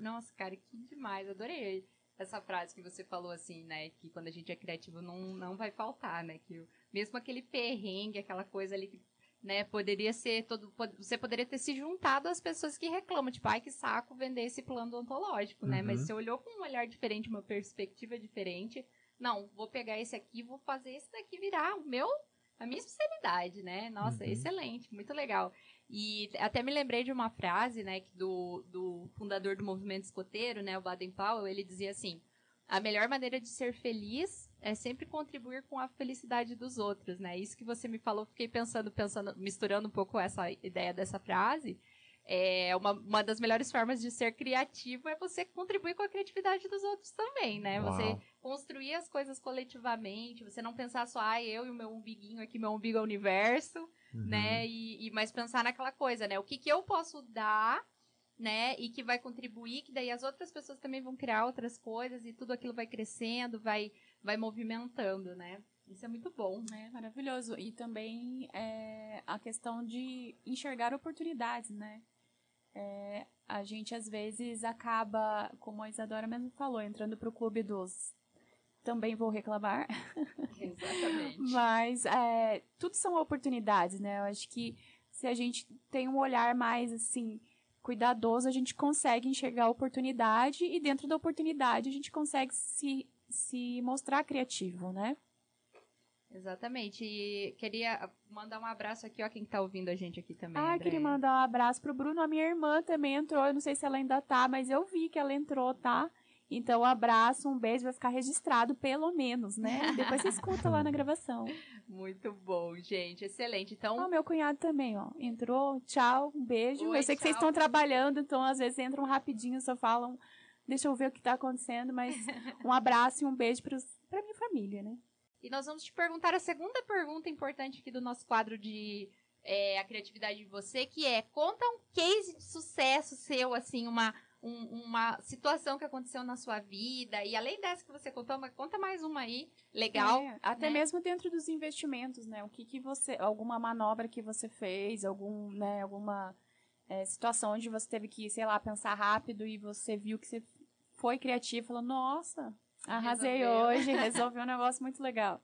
Nossa, cara, que demais. Adorei essa frase que você falou assim, né? Que quando a gente é criativo não, não vai faltar, né? Que mesmo aquele perrengue, aquela coisa ali que né, poderia ser todo. Você poderia ter se juntado às pessoas que reclamam, tipo, ai que saco vender esse plano odontológico, né? Uhum. Mas você olhou com um olhar diferente, uma perspectiva diferente. Não, vou pegar esse aqui, vou fazer esse daqui virar o meu, a minha especialidade, né? Nossa, uhum. excelente, muito legal. E até me lembrei de uma frase, né, do, do fundador do movimento escoteiro, né, o Baden Powell, ele dizia assim: a melhor maneira de ser feliz é sempre contribuir com a felicidade dos outros, né? Isso que você me falou, fiquei pensando, pensando, misturando um pouco essa ideia dessa frase. É uma, uma das melhores formas de ser criativo é você contribuir com a criatividade dos outros também, né? Uau. Você construir as coisas coletivamente, você não pensar só, ah, eu e o meu umbiguinho aqui, meu umbigo é o universo, uhum. né? E, e mas pensar naquela coisa, né? O que, que eu posso dar, né? E que vai contribuir, que daí as outras pessoas também vão criar outras coisas e tudo aquilo vai crescendo, vai, vai movimentando, né? Isso é muito bom. É maravilhoso. E também é, a questão de enxergar oportunidades, né? É, a gente às vezes acaba, como a Isadora mesmo falou, entrando para o clube dos também vou reclamar. Exatamente. Mas é, tudo são oportunidades, né? Eu acho que se a gente tem um olhar mais assim cuidadoso, a gente consegue enxergar a oportunidade e dentro da oportunidade a gente consegue se, se mostrar criativo, né? Exatamente. E queria mandar um abraço aqui, ó, quem tá ouvindo a gente aqui também. Ah, queria mandar um abraço pro Bruno. A minha irmã também entrou. Eu não sei se ela ainda tá, mas eu vi que ela entrou, tá? Então, um abraço, um beijo, vai ficar registrado, pelo menos, né? Depois você escuta lá na gravação. Muito bom, gente. Excelente. Então. Ah, meu cunhado também, ó. Entrou. Tchau, um beijo. Oi, eu sei tchau. que vocês estão trabalhando, então às vezes entram rapidinho, só falam. Deixa eu ver o que tá acontecendo, mas um abraço e um beijo pros, pra minha família, né? E nós vamos te perguntar a segunda pergunta importante aqui do nosso quadro de é, a criatividade de você, que é conta um case de sucesso seu, assim, uma um, uma situação que aconteceu na sua vida. E além dessa que você contou, conta mais uma aí, legal. É, até né? mesmo dentro dos investimentos, né? O que, que você. Alguma manobra que você fez, algum, né, alguma é, situação onde você teve que, sei lá, pensar rápido e você viu que você foi criativo e falou, nossa, arrasei Resolveu. hoje, resolvi um negócio muito legal.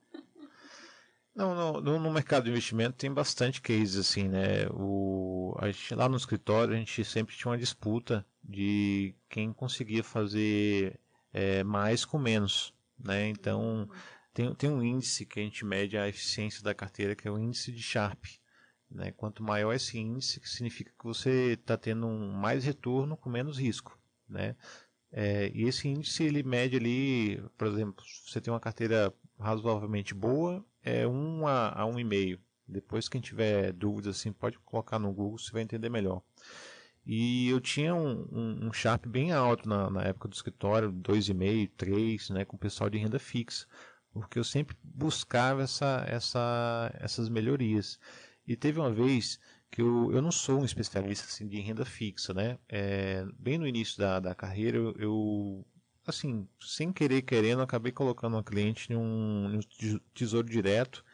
Não, no, no, mercado de investimento tem bastante cases assim, né? O, a gente, lá no escritório a gente sempre tinha uma disputa de quem conseguia fazer é, mais com menos, né? Então tem, tem um índice que a gente mede a eficiência da carteira que é o índice de Sharp. Né? Quanto maior esse índice, significa que você está tendo um mais retorno com menos risco, né? É, e esse índice ele mede ali, por exemplo, se você tem uma carteira razoavelmente boa, é 1 a, a 1,5. Depois, quem tiver dúvidas, assim, pode colocar no Google, você vai entender melhor. E eu tinha um, um, um Sharp bem alto na, na época do escritório, 2,5, 3, né, com o pessoal de renda fixa, porque eu sempre buscava essa, essa, essas melhorias. E teve uma vez que eu, eu não sou um especialista assim, de renda fixa, né? É, bem no início da, da carreira, eu, assim, sem querer querendo, acabei colocando uma cliente em um, tesouro direto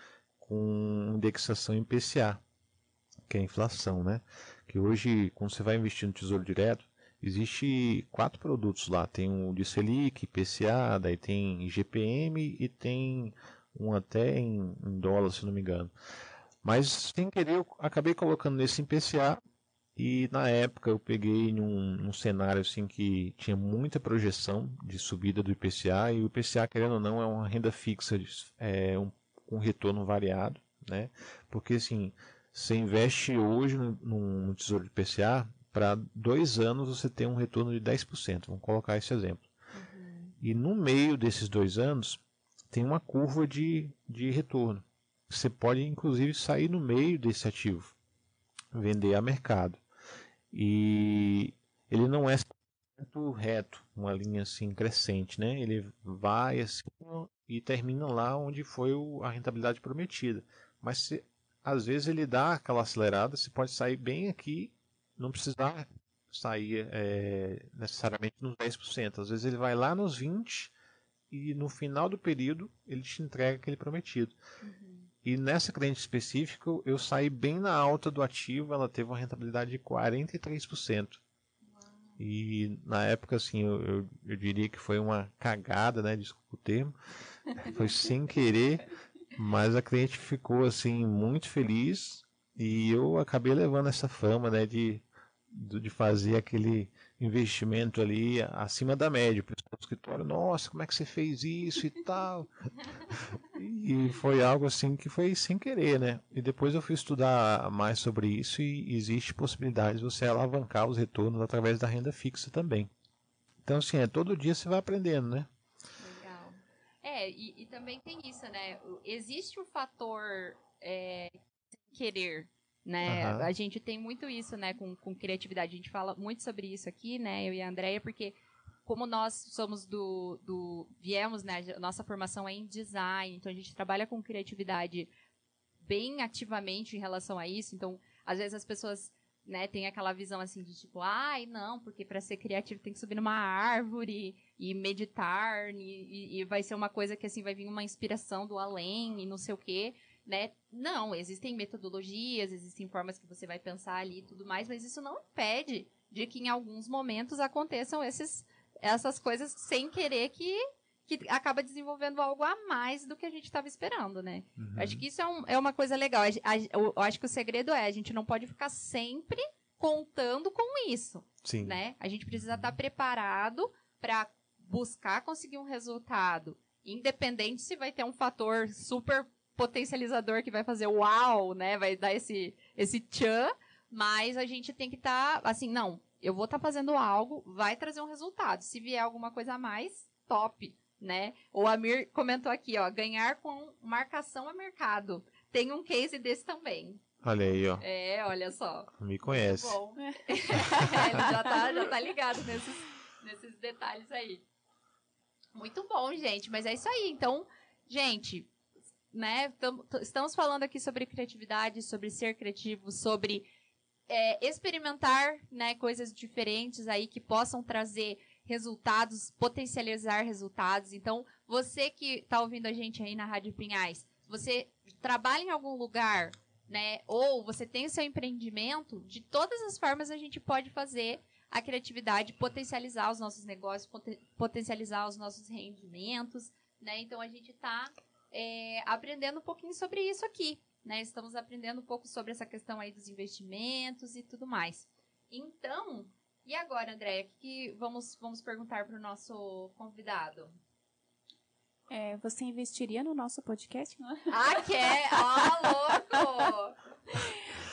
com indexação em PCA, que é a inflação, né? Que hoje, quando você vai investir no tesouro direto, existe quatro produtos lá. Tem o de Selic, PCA, daí tem GPM e tem um até em, em dólar, se não me engano. Mas sem querer eu acabei colocando nesse IPCA e na época eu peguei num, num, cenário assim que tinha muita projeção de subida do IPCA e o IPCA, querendo ou não, é uma renda fixa, é um, um retorno variado, né? Porque assim, você investe hoje no, no tesouro de IPCA, para dois anos você tem um retorno de 10%. Vamos colocar esse exemplo. Uhum. E no meio desses dois anos tem uma curva de, de retorno. Você pode, inclusive, sair no meio desse ativo, vender a mercado. E ele não é reto, uma linha assim crescente, né? Ele vai assim e termina lá onde foi a rentabilidade prometida. Mas se, às vezes ele dá aquela acelerada, você pode sair bem aqui, não precisar sair é, necessariamente nos 10%. Às vezes ele vai lá nos 20% e no final do período ele te entrega aquele prometido. Uhum. E nessa cliente específica, eu saí bem na alta do ativo, ela teve uma rentabilidade de 43%. E na época, assim, eu, eu, eu, diria que foi uma cagada, né? Desculpa o termo. Foi sem querer, mas a cliente ficou, assim, muito feliz. E eu acabei levando essa fama, né? De, de fazer aquele investimento ali acima da média. O pessoal do escritório, nossa, como é que você fez isso e tal. e foi algo assim que foi sem querer, né? E depois eu fui estudar mais sobre isso e existe possibilidade de você alavancar os retornos através da renda fixa também. Então, assim, é todo dia você vai aprendendo, né? Legal. É, e, e também tem isso, né? Existe o fator é, querer né? Uhum. A gente tem muito isso, né, com, com criatividade. A gente fala muito sobre isso aqui, né, eu e a Andrea, porque como nós somos do, do viemos, né, nossa formação é em design, então a gente trabalha com criatividade bem ativamente em relação a isso. Então, às vezes as pessoas, né, têm aquela visão assim de tipo, ai, não, porque para ser criativo tem que subir numa árvore e meditar e, e, vai ser uma coisa que assim vai vir uma inspiração do além e não sei o quê né? Não, existem metodologias, existem formas que você vai pensar ali e tudo mais, mas isso não impede de que em alguns momentos aconteçam esses, essas coisas sem querer que, que acaba desenvolvendo algo a mais do que a gente estava esperando, né? Uhum. Acho que isso é, um, é uma coisa legal. eu acho que o segredo é a gente não pode ficar sempre contando com isso, Sim. né? A gente precisa estar preparado para buscar conseguir um resultado, independente se vai ter um fator super potencializador que vai fazer uau, né? Vai dar esse, esse tchan, mas a gente tem que estar tá, assim, não, eu vou estar tá fazendo algo, vai trazer um resultado. Se vier alguma coisa a mais, top, né? O Amir comentou aqui, ó, ganhar com marcação a mercado. Tem um case desse também. Olha aí, ó. É, olha só. Me conhece. Bom. Ele já tá, já tá ligado nesses, nesses detalhes aí. Muito bom, gente. Mas é isso aí. Então, gente, né? Estamos falando aqui sobre criatividade, sobre ser criativo, sobre é, experimentar né, coisas diferentes aí que possam trazer resultados, potencializar resultados. Então, você que está ouvindo a gente aí na Rádio Pinhais, você trabalha em algum lugar, né? Ou você tem o seu empreendimento, de todas as formas a gente pode fazer a criatividade, potencializar os nossos negócios, potencializar os nossos rendimentos, né? Então a gente está é, aprendendo um pouquinho sobre isso aqui. Né? Estamos aprendendo um pouco sobre essa questão aí dos investimentos e tudo mais. Então, e agora, André, o que, que vamos, vamos perguntar para o nosso convidado? É, você investiria no nosso podcast? Ah, quer? Ó, oh, louco!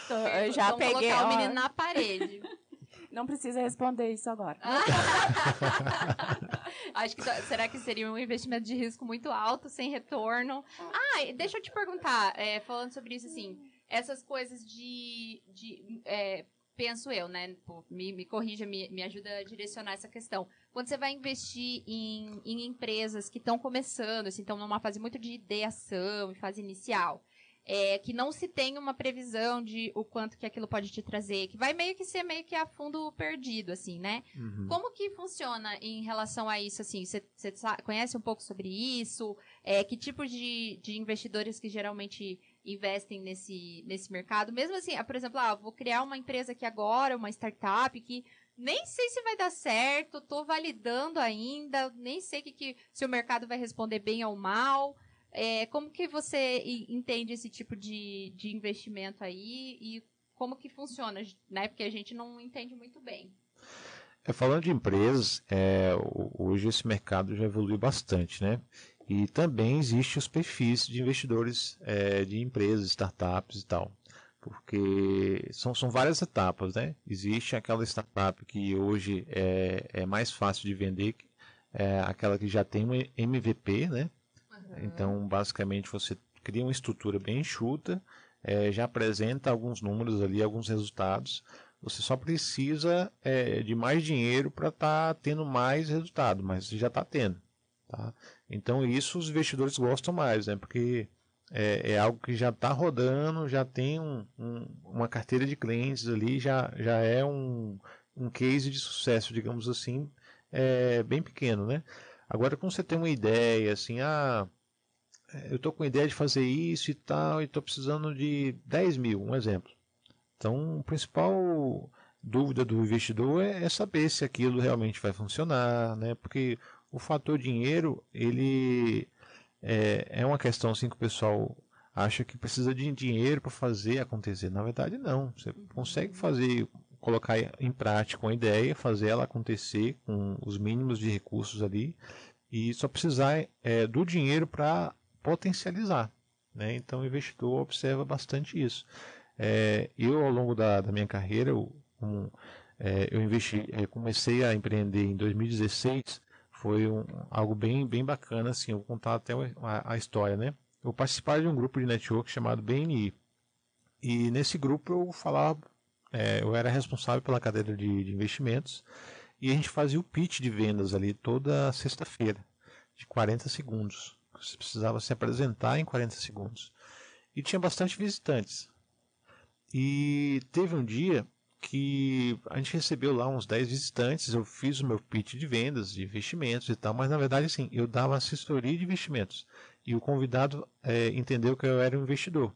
Tô, eu já Vamos peguei. colocar ó, o menino na parede. Não precisa responder isso agora. Acho que será que seria um investimento de risco muito alto, sem retorno? Ah, deixa eu te perguntar, é, falando sobre isso assim, essas coisas de, de é, penso eu, né? Me, me corrija, me, me ajuda a direcionar essa questão. Quando você vai investir em, em empresas que estão começando, assim, estão numa fase muito de ideação, fase inicial, é, que não se tem uma previsão de o quanto que aquilo pode te trazer, que vai meio que ser meio que a fundo perdido, assim, né? Uhum. Como que funciona em relação a isso, assim? Você conhece um pouco sobre isso? É, que tipo de, de investidores que geralmente investem nesse, nesse mercado? Mesmo assim, ah, por exemplo, ah, vou criar uma empresa aqui agora, uma startup que nem sei se vai dar certo, tô validando ainda, nem sei que, que, se o mercado vai responder bem ou mal. É, como que você entende esse tipo de, de investimento aí e como que funciona, né? Porque a gente não entende muito bem. É, falando de empresas, é, hoje esse mercado já evoluiu bastante, né? E também existem os perfis de investidores é, de empresas, startups e tal. Porque são, são várias etapas, né? Existe aquela startup que hoje é, é mais fácil de vender, é aquela que já tem um MVP, né? Então, basicamente, você cria uma estrutura bem enxuta, é, já apresenta alguns números ali, alguns resultados. Você só precisa é, de mais dinheiro para estar tá tendo mais resultado, mas você já está tendo. Tá? Então, isso os investidores gostam mais, né? porque é, é algo que já está rodando, já tem um, um, uma carteira de clientes ali, já, já é um, um case de sucesso, digamos assim, é, bem pequeno. Né? Agora, quando você tem uma ideia, assim, ah, eu estou com ideia de fazer isso e tal, e estou precisando de 10 mil, um exemplo. Então, a principal dúvida do investidor é, é, saber se aquilo realmente vai funcionar, né? Porque o fator dinheiro, ele é, é uma questão assim que o pessoal acha que precisa de dinheiro para fazer acontecer. Na verdade, não. Você consegue fazer, colocar em prática uma ideia, fazer ela acontecer com os mínimos de recursos ali, e só precisar é, do dinheiro para potencializar. Né? Então o investidor observa bastante isso. É, eu, ao longo da, da minha carreira, eu, um, é, eu investi, é, comecei a empreender em 2016, foi um, algo bem, bem bacana, assim, eu vou contar até a, a história, né? Eu participava de um grupo de network chamado BNI, e nesse grupo eu falava, é, eu era responsável pela cadeira de, de investimentos, e a gente fazia o pitch de vendas ali toda sexta-feira, de 40 segundos. Você precisava se apresentar em 40 segundos. E tinha bastante visitantes. E teve um dia que a gente recebeu lá uns 10 visitantes, eu fiz o meu pitch de vendas, de investimentos e tal, mas na verdade assim, eu dava assessoria de investimentos. E o convidado é, entendeu que eu era um investidor.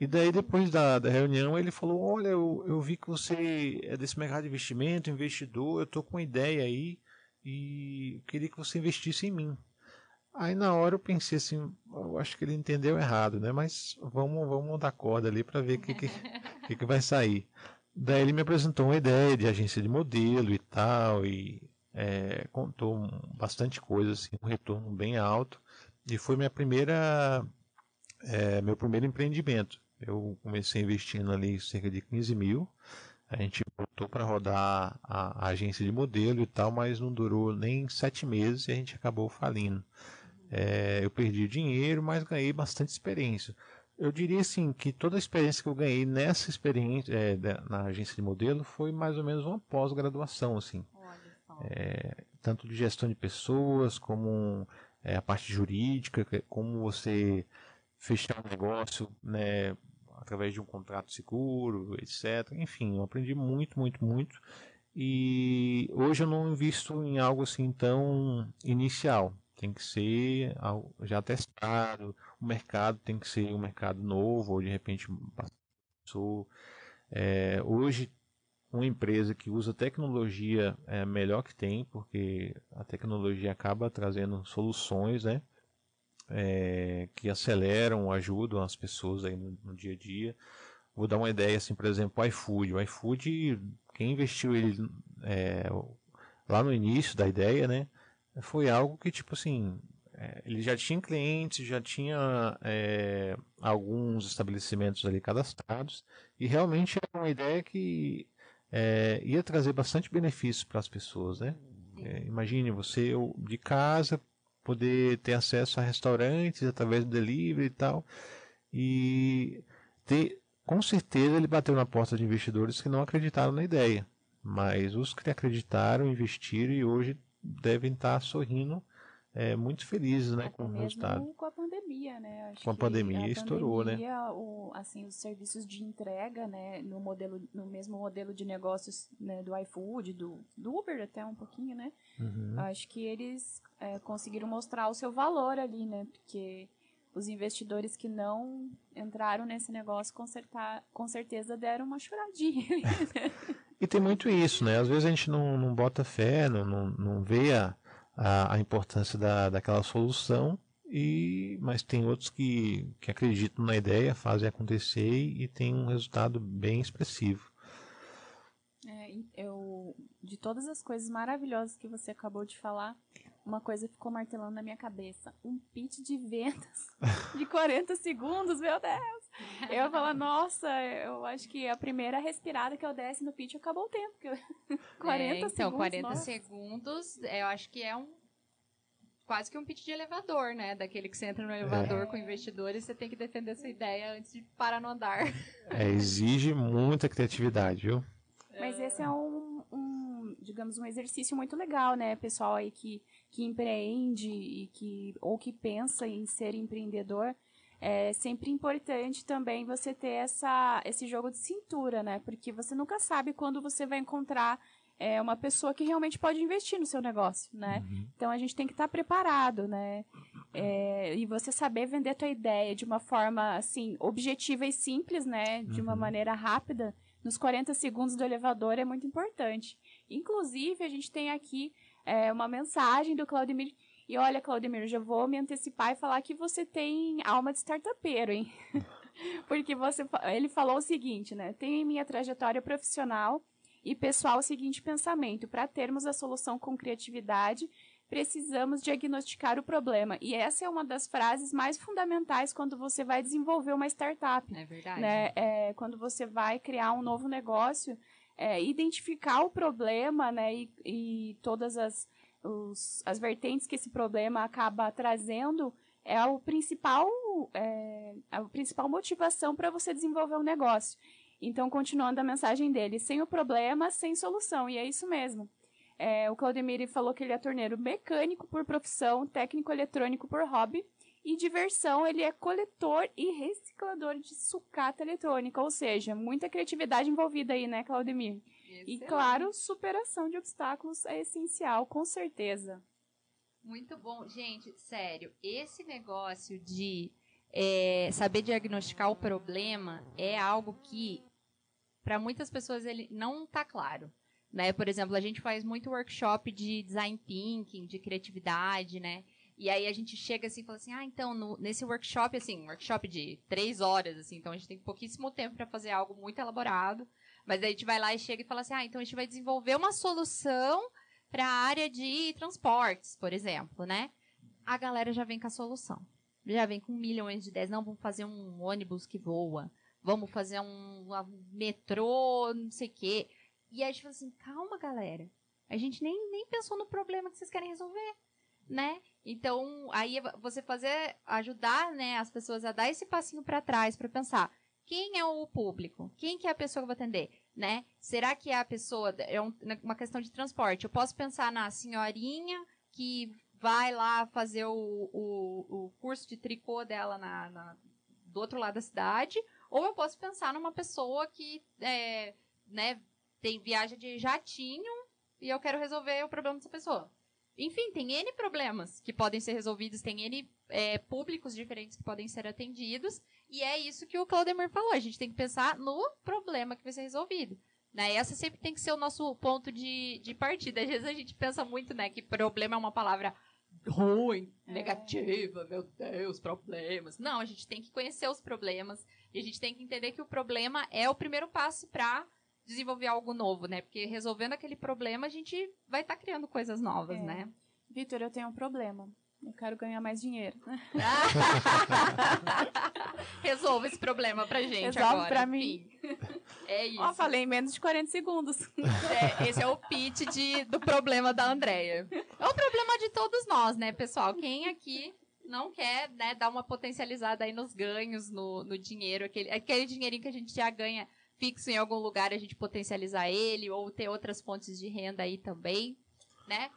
E daí, depois da, da reunião, ele falou: Olha, eu, eu vi que você é desse mercado de investimento, investidor, eu estou com uma ideia aí e queria que você investisse em mim. Aí na hora eu pensei assim, eu acho que ele entendeu errado, né? Mas vamos, vamos dar corda ali para ver o que, que, que, que vai sair. Daí ele me apresentou uma ideia de agência de modelo e tal, e é, contou bastante coisa, assim, um retorno bem alto. E foi minha primeira, é, meu primeiro empreendimento. Eu comecei investindo ali cerca de 15 mil. A gente botou para rodar a, a, agência de modelo e tal, mas não durou nem sete meses e a gente acabou falindo. É, eu perdi dinheiro, mas ganhei bastante experiência. Eu diria assim que toda a experiência que eu ganhei nessa experiência é, na agência de modelo foi mais ou menos uma pós-graduação, assim. É, tanto de gestão de pessoas, como é, a parte jurídica, como você fechar um negócio, né, através de um contrato seguro, etc. Enfim, eu aprendi muito, muito, muito. E hoje eu não invisto em algo assim tão inicial tem que ser já testado, o mercado tem que ser um mercado novo, ou de repente passou. É, hoje, uma empresa que usa tecnologia é a melhor que tem, porque a tecnologia acaba trazendo soluções né, é, que aceleram, ajudam as pessoas aí no, no, dia a dia. Vou dar uma ideia, assim, por exemplo, o iFood. O iFood, quem investiu ele é, lá no início da ideia, né? Foi algo que, tipo assim, é, ele já tinha clientes, já tinha é, alguns estabelecimentos ali cadastrados, e realmente era uma ideia que é, ia trazer bastante benefícios para as pessoas, né? É, imagine você de casa poder ter acesso a restaurantes através do delivery e tal, e ter, com certeza ele bateu na porta de investidores que não acreditaram na ideia, mas os que acreditaram, investiram e hoje devem estar sorrindo é, muito felizes né, com o resultado. com a pandemia. né? Acho Com a pandemia a estourou, né? pandemia, O, assim, os serviços de entrega, né? No, modelo, no mesmo modelo de negócios né, do iFood, do, do Uber até um pouquinho, né? Uhum. Acho que eles é, conseguiram mostrar o seu valor ali, né? Porque os investidores que não entraram nesse negócio com, certa, com certeza deram uma choradinha. E tem muito isso, né? Às vezes a gente não, não bota fé, não, não, não vê a, a, a importância da, daquela solução, e mas tem outros que, que acreditam na ideia, fazem acontecer e, e tem um resultado bem expressivo. É, eu, de todas as coisas maravilhosas que você acabou de falar, uma coisa ficou martelando na minha cabeça. Um pitch de vendas de 40 segundos, meu Deus! Eu ia falar, nossa, eu acho que a primeira respirada que eu desse no pitch acabou o tempo. porque eu- 40 É, então, segundos. 40 nossa. segundos, eu acho que é um. Quase que um pitch de elevador, né? Daquele que você entra no elevador com investidores, você tem que defender sua ideia antes de parar no andar. É, exige muita criatividade, viu? Mas esse é um, um, digamos, um exercício muito legal, né? Pessoal aí que, que empreende e que, ou que pensa em ser empreendedor, é sempre importante também você ter essa, esse jogo de cintura, né? Porque você nunca sabe quando você vai encontrar é, uma pessoa que realmente pode investir no seu negócio, né? Então a gente tem que estar preparado, né? É, e você saber vender a tua ideia de uma forma assim objetiva e simples, né? De uma Uhum. maneira rápida, nos 40 segundos do elevador é muito importante. Inclusive a gente tem aqui é, uma mensagem do Claudemir. E olha, Claudemir, já vou me antecipar e falar que você tem alma de startupeiro, hein? Porque você, ele falou o seguinte, né? Tenho em minha trajetória profissional e pessoal o seguinte pensamento: para termos a solução com criatividade, precisamos diagnosticar o problema. E essa é uma das frases mais fundamentais quando você vai desenvolver uma startup. É verdade. Né? É, quando você vai criar um novo negócio, é, identificar o problema né? e, e todas as, os- as vertentes que esse problema acaba trazendo é o principal, é, a principal motivação para você desenvolver um negócio. Então, continuando a mensagem dele, sem o problema, sem solução. E é isso mesmo. É, o Claudemir falou que ele é torneiro mecânico por profissão, técnico eletrônico por hobby. E diversão, ele é coletor e reciclador de sucata eletrônica. Ou seja, muita criatividade envolvida aí, né, Claudemir? E, Excelente. claro, superação de obstáculos é essencial, com certeza. Muito bom. Gente, sério, esse negócio de é, saber diagnosticar o problema é algo que, para muitas pessoas, ele não tá claro. Né? Por exemplo, a gente faz muito workshop de design thinking, de criatividade, né? E aí a gente chega assim e fala assim, ah, então, no- nesse workshop, assim, um workshop de três horas, assim, então a gente tem pouquíssimo tempo para fazer algo muito elaborado. Mas aí a gente vai lá e chega e fala assim, ah, então a gente vai desenvolver uma solução para a área de transportes, por exemplo, né? A galera já vem com a solução. Já vem com milhões de ideias. Não, vamos fazer um ônibus que voa. Vamos fazer um, um metrô, não sei o quê. E aí a gente fala assim, calma, galera. A gente nem, nem pensou no problema que vocês querem resolver, né? Então, aí você fazer, ajudar, né, as pessoas a dar esse passinho para trás para pensar, quem é o público? Quem que é a pessoa que eu vou atender, né? Será que é a pessoa, é um- uma questão de transporte? Eu posso pensar na senhorinha que vai lá fazer o, o, o curso de tricô dela na, na- do outro lado da cidade, ou eu posso pensar numa pessoa que, é, né, tem viagem de jatinho e eu quero resolver o problema dessa pessoa. Enfim, tem N problemas que podem ser resolvidos, tem N é, públicos diferentes que podem ser atendidos, e é isso que o Claudemir falou. A gente tem que pensar no problema que vai ser resolvido. Né? Essa sempre tem que ser o nosso ponto de, de partida. Às vezes a gente pensa muito né, que problema é uma palavra ruim, É. negativa, meu Deus, problemas. Não, a gente tem que conhecer os problemas e a gente tem que entender que o problema é o primeiro passo para desenvolver algo novo, né? Porque resolvendo aquele problema, a gente vai estar criando coisas novas, É. né? Vitor, eu tenho um problema. Eu quero ganhar mais dinheiro. Resolva esse problema pra gente Resolve agora. pra mim. É isso. Ó, falei em menos de 40 segundos. É, esse é o pitch de, do problema da Andrea. É o problema de todos nós, né, pessoal? Quem aqui não quer né, dar uma potencializada aí nos ganhos, no, no dinheiro, aquele, aquele dinheirinho que a gente já ganha fixo em algum lugar, a gente potencializar ele, ou ter outras fontes de renda aí também, né?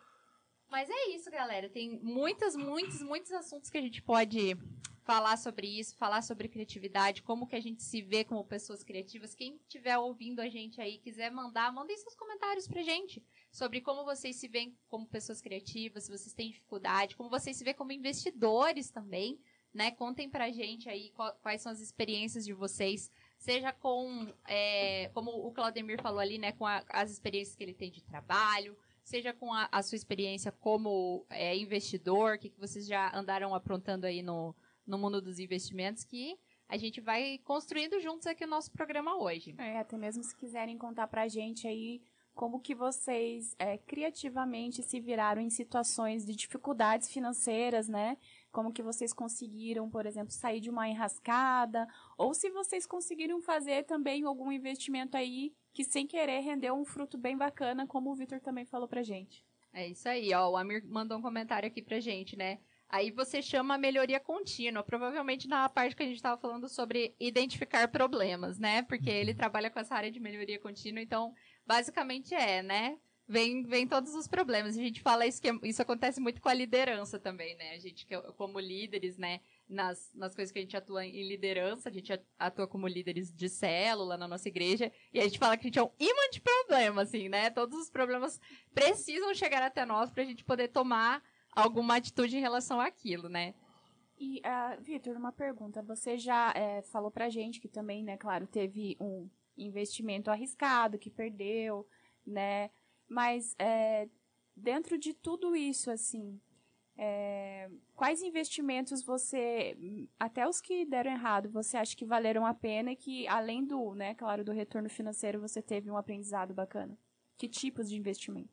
Mas é isso, galera. Tem muitos, muitos, muitos assuntos que a gente pode falar sobre isso, falar sobre criatividade, como que a gente se vê como pessoas criativas. Quem estiver ouvindo a gente aí, quiser mandar, mandem seus comentários pra gente sobre como vocês se veem como pessoas criativas, se vocês têm dificuldade, como vocês se veem como investidores também, né? Contem pra gente aí quais são as experiências de vocês, seja com, é, como o Claudemir falou ali, né, com a, as experiências que ele tem de trabalho, seja com a, a sua experiência como é, investidor, o que, que vocês já andaram aprontando aí no, no mundo dos investimentos que a gente vai construindo juntos aqui o nosso programa hoje. É, até mesmo se quiserem contar pra gente aí como que vocês é, criativamente se viraram em situações de dificuldades financeiras, né? Como que vocês conseguiram, por exemplo, sair de uma enrascada, ou se vocês conseguiram fazer também algum investimento aí que sem querer rendeu um fruto bem bacana, como o Vitor também falou pra gente. É isso aí, ó. O Amir mandou um comentário aqui pra gente, né? Aí você chama melhoria contínua, provavelmente na parte que a gente estava falando sobre identificar problemas, né? Porque ele trabalha com essa área de melhoria contínua, então basicamente é, né? Vem, vem todos os problemas. A gente fala isso que é, isso acontece muito com a liderança também, né? A gente, como líderes, né? Nas, nas coisas que a gente atua em liderança, a gente atua como líderes de célula na nossa igreja, e a gente fala que a gente é um imã de problema, assim, né? Todos os problemas precisam chegar até nós para a gente poder tomar alguma atitude em relação àquilo, né? E, uh, Vitor, uma pergunta. Você já é, falou pra gente que também, né, claro, teve um investimento arriscado, que perdeu, né? Mas é, dentro de tudo isso, assim, é, quais investimentos você, até os que deram errado, você acha que valeram a pena e que, além do, né, claro, do retorno financeiro, você teve um aprendizado bacana? Que tipos de investimentos?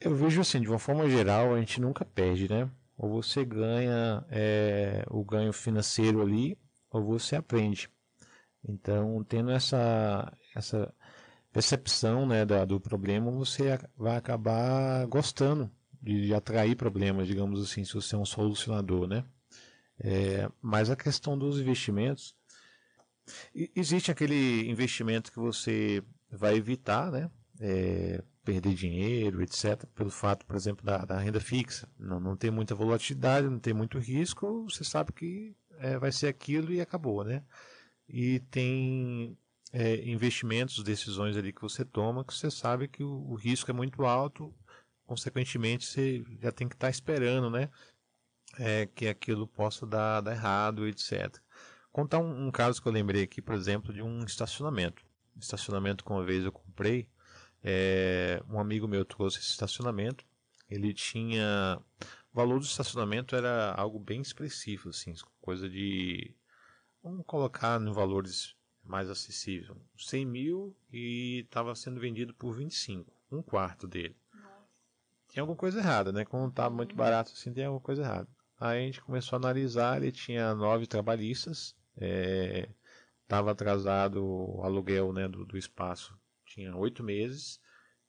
Eu vejo assim, de uma forma geral, a gente nunca perde, né? Ou você ganha é, o ganho financeiro ali, ou você aprende. Então, tendo essa, essa percepção né, da, do problema, você vai acabar gostando de, de, atrair problemas, digamos assim, se você é um solucionador, né? É, mas a questão dos investimentos, existe aquele investimento que você vai evitar, né? É, perder dinheiro, etc., pelo fato, por exemplo, da, da renda fixa. Não, não tem muita volatilidade, não tem muito risco, você sabe que é, vai ser aquilo e acabou, né? E tem é, investimentos, decisões ali que você toma, que você sabe que o, o, risco é muito alto, consequentemente você já tem que estar tá esperando, né? É, que aquilo possa dar, dar errado, etc. Contar um, um caso que eu lembrei aqui, por exemplo, de um estacionamento. Estacionamento que uma vez eu comprei, é, um amigo meu trouxe esse estacionamento. Ele tinha. O valor do estacionamento era algo bem expressivo, assim, coisa de. Vamos colocar em valores mais acessíveis. 100 mil e estava sendo vendido por 25, um quarto dele. Tinha alguma coisa errada, né? Quando estava muito uhum. barato assim, tem alguma coisa errada. Aí a gente começou a analisar, ele tinha nove trabalhistas, estava é, atrasado o aluguel né, do, do espaço tinha oito meses.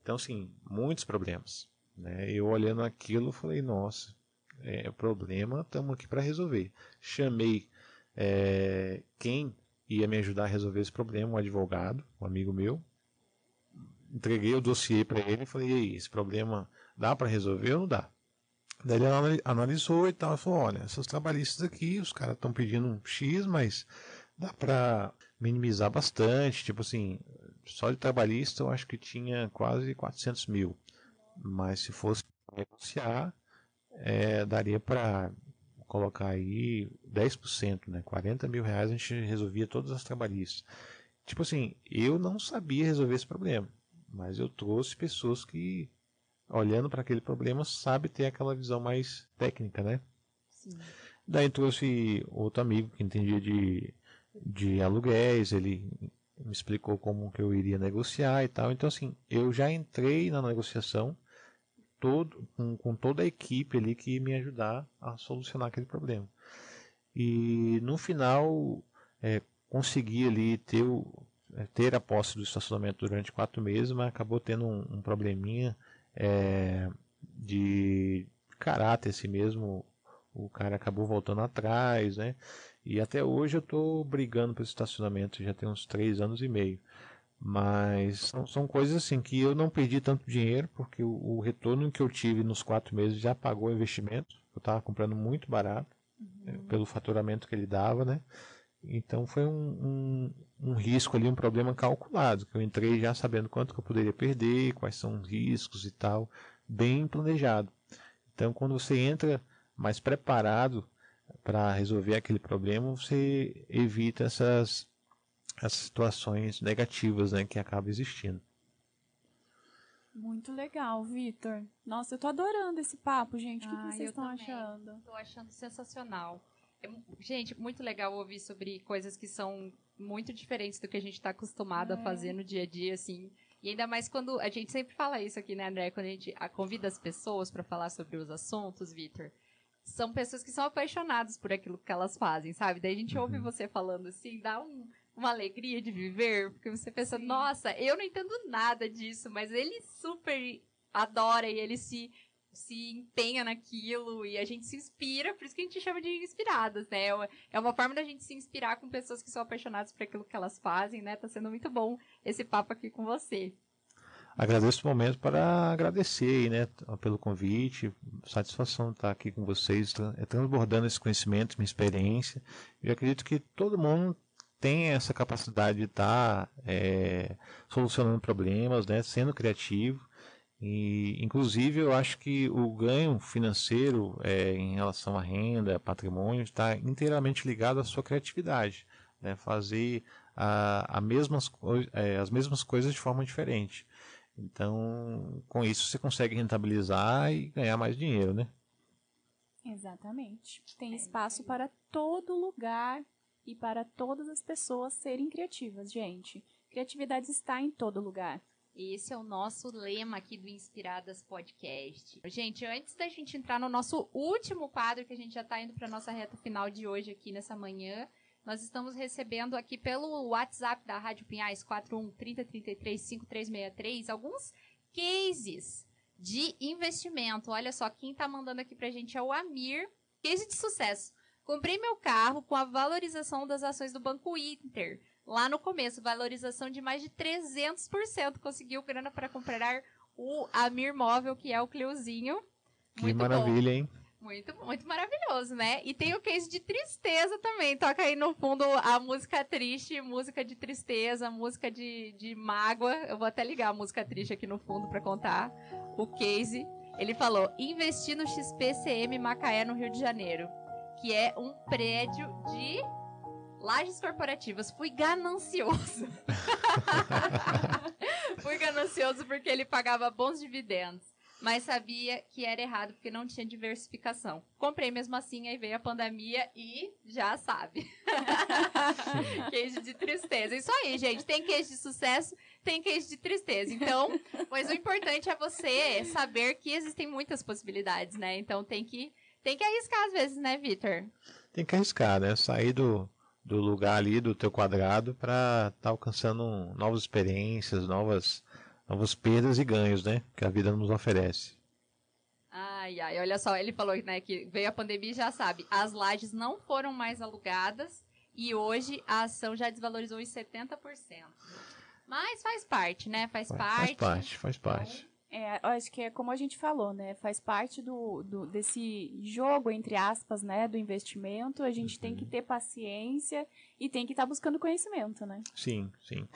Então, assim, muitos problemas. Né? Eu olhando aquilo, falei, nossa, é problema, estamos aqui para resolver. Chamei é, quem ia me ajudar a resolver esse problema, um advogado, um amigo meu. Entreguei o dossiê para ele e falei, e aí, esse problema dá para resolver ou não dá? Daí ele analisou e tal, falou, olha, esses trabalhistas aqui, os caras estão pedindo um X, mas dá para minimizar bastante, tipo assim, só de trabalhista eu acho que tinha quase 400 mil. Mas se fosse negociar, é, daria para colocar aí 10%, né? 40 mil reais a gente resolvia todas as trabalhistas. Tipo assim, eu não sabia resolver esse problema, mas eu trouxe pessoas que, olhando para aquele problema, sabe ter aquela visão mais técnica, né? Sim. Daí trouxe outro amigo que entendia de, de aluguéis, ele me explicou como que eu iria negociar e tal. Então, assim, eu já entrei na negociação todo, com, com toda a equipe ali que ia me ajudar a solucionar aquele problema. E no final, é, consegui ali ter, o, é, ter a posse do estacionamento durante quatro meses, mas acabou tendo um, um probleminha é, de caráter assim mesmo. O cara acabou voltando atrás, né? E até hoje eu estou brigando por estacionamento, já tem uns três anos e meio. Mas são, são, coisas assim que eu não perdi tanto dinheiro, porque o, o, retorno que eu tive nos quatro meses já pagou o investimento. Eu estava comprando muito barato. uhum. pelo faturamento que ele dava, né? Então foi um, um, um, risco ali, um problema calculado, que eu entrei já sabendo quanto que eu poderia perder, quais são os riscos e tal, bem planejado. Então quando você entra mais preparado para resolver aquele problema, você evita essas, essas situações negativas né, que acabam existindo. Muito legal, Vitor. Nossa, eu tô adorando esse papo, gente. O que, ah, que vocês estão achando? Tô achando sensacional. É, gente, muito legal ouvir sobre coisas que são muito diferentes do que a gente está acostumado é. a fazer no dia a dia, assim. E ainda mais quando a gente sempre fala isso aqui, né, André? Quando a gente convida as pessoas para falar sobre os assuntos, Vitor. São pessoas que são apaixonadas por aquilo que elas fazem, sabe? Daí a gente ouve uhum. você falando assim, dá um, uma alegria de viver, porque você pensa, Sim. nossa, eu não entendo nada disso, mas ele super adora e ele se se empenha naquilo e a gente se inspira, por isso que a gente chama de inspiradas, né? É uma forma da gente se inspirar com pessoas que são apaixonadas por aquilo que elas fazem, né? Tá sendo muito bom esse papo aqui com você. Agradeço o momento para agradecer né, pelo convite, satisfação de estar aqui com vocês, transbordando esse conhecimento, minha experiência. Eu acredito que todo mundo tem essa capacidade de estar tá, é, solucionando problemas, né, sendo criativo. E, inclusive, eu acho que o ganho financeiro é, em relação à renda, patrimônio, está inteiramente ligado à sua criatividade. Né, fazer a, a mesmas, é, as mesmas coisas de forma diferente. Então, com isso, você consegue rentabilizar e ganhar mais dinheiro, né? Exatamente. Tem espaço para todo lugar e para todas as pessoas serem criativas, gente. Criatividade está em todo lugar. Esse é o nosso lema aqui do Inspiradas Podcast. Gente, antes da gente entrar no nosso último quadro, que a gente já está indo para nossa reta final de hoje aqui nessa manhã, nós estamos recebendo aqui pelo WhatsApp da Rádio Pinhais 41 3033 5363 alguns cases de investimento. Olha só, quem está mandando aqui para a gente é o Amir. Case de sucesso. Comprei meu carro com a valorização das ações do Banco Inter. Lá no começo, valorização de mais de 300%. Conseguiu grana para comprar o Amir Móvel, que é o Cleuzinho. Que muito maravilha, bom. hein? Muito, muito maravilhoso, né? E tem o case de tristeza também. Toca aí no fundo a música triste, música de tristeza, música de, de mágoa. Eu vou até ligar a música triste aqui no fundo para contar o case. Ele falou: investi no XPCM Macaé, no Rio de Janeiro que é um prédio de lajes corporativas. Fui ganancioso. Fui ganancioso porque ele pagava bons dividendos. Mas sabia que era errado porque não tinha diversificação. Comprei mesmo assim, aí veio a pandemia e já sabe. queijo de tristeza. Isso aí, gente. Tem queijo de sucesso, tem queijo de tristeza. Então, mas o importante é você saber que existem muitas possibilidades, né? Então tem que tem que arriscar às vezes, né, Vitor? Tem que arriscar, né? Sair do, do lugar ali, do teu quadrado, para estar tá alcançando novas experiências, novas, novas perdas e ganhos, né? Que a vida nos oferece. Ai, ai, olha só, ele falou né, que veio a pandemia e já sabe, as lajes não foram mais alugadas e hoje a ação já desvalorizou em 70%. Mas faz parte, né? Faz, faz parte. Faz parte, faz parte. É, acho que é como a gente falou, né? Faz parte do, do desse jogo, entre aspas, né? Do investimento. A gente uhum. tem que uhum. ter paciência e tem que estar tá buscando conhecimento, né? Sim, sim.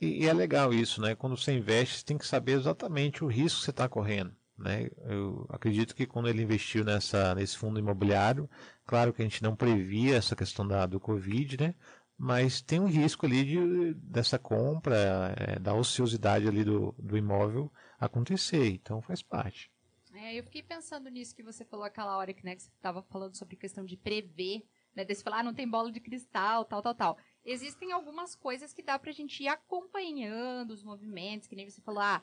E, e, é legal isso, né? Quando você investe, você tem que saber exatamente o risco que você está correndo. Né? Eu acredito que quando ele investiu nessa, nesse fundo imobiliário, claro que a gente não previa essa questão da, do Covid, né? mas tem um risco ali de, dessa compra, é, da ociosidade ali do, do imóvel acontecer, então faz parte. É, eu fiquei pensando nisso que você falou aquela hora que, né, que você estava falando sobre questão de prever, né, desse falar, ah, não tem bola de cristal, tal, tal, tal. Existem algumas coisas que dá pra gente ir acompanhando os movimentos, que nem você falou, ah,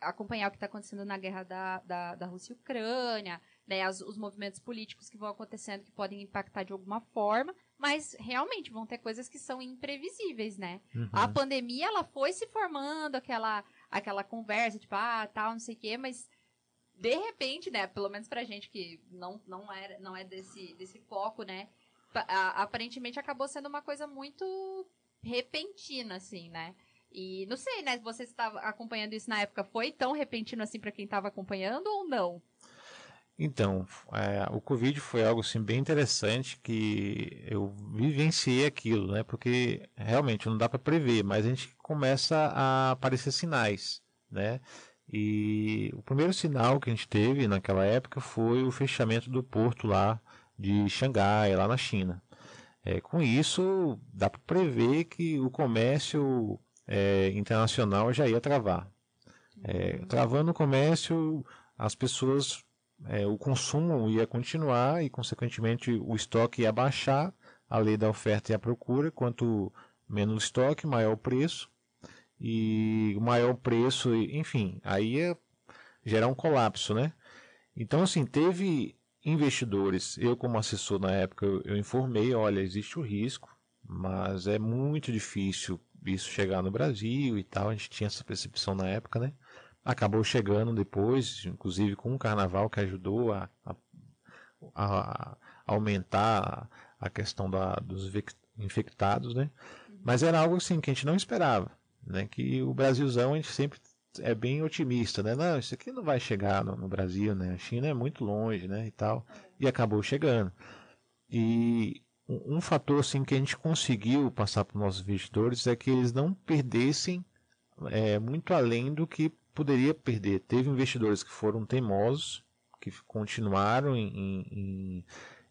acompanhar o que está acontecendo na guerra da, da, da Rússia e Ucrânia, né, as, os movimentos políticos que vão acontecendo que podem impactar de alguma forma, mas realmente vão ter coisas que são imprevisíveis, né? Uhum. A pandemia, ela foi se formando, aquela, aquela conversa, tipo, ah, tal, não sei o quê, mas de repente, né, pelo menos pra gente que não, não, é, não é desse, desse foco, né, aparentemente acabou sendo uma coisa muito repentina, assim, né? E não sei, né, você estava acompanhando isso na época, foi tão repentino assim para quem estava acompanhando ou não? Então, é, o Covid foi algo assim, bem interessante que eu vivenciei aquilo, né? Porque realmente não dá para prever, mas a gente começa a aparecer sinais, né? E o primeiro sinal que a gente teve naquela época foi o fechamento do porto lá de Xangai, lá na China. É, com isso, dá para prever que o comércio é, internacional já ia travar. É, travando o comércio, as pessoas é, o consumo ia continuar e, consequentemente, o estoque ia baixar, a lei da oferta e a procura, quanto menos estoque, maior o preço, e o maior preço, enfim, aí ia gerar um colapso, né? Então, assim, teve investidores, eu como assessor na época, eu, eu informei, olha, existe o risco, mas é muito difícil isso chegar no Brasil e tal, a gente tinha essa percepção na época, né? Acabou chegando depois, inclusive com o carnaval que ajudou a, a, a aumentar a questão da, dos infectados, né? Mas era algo assim que a gente não esperava, né? Que o Brasilzão a gente sempre é bem otimista, né? Não, isso aqui não vai chegar no, no Brasil, né? A China é muito longe, né? E tal, e acabou chegando. E um, um fator assim que a gente conseguiu passar para os nossos investidores é que eles não perdessem é, muito além do que poderia perder. Teve investidores que foram teimosos, que continuaram em, em,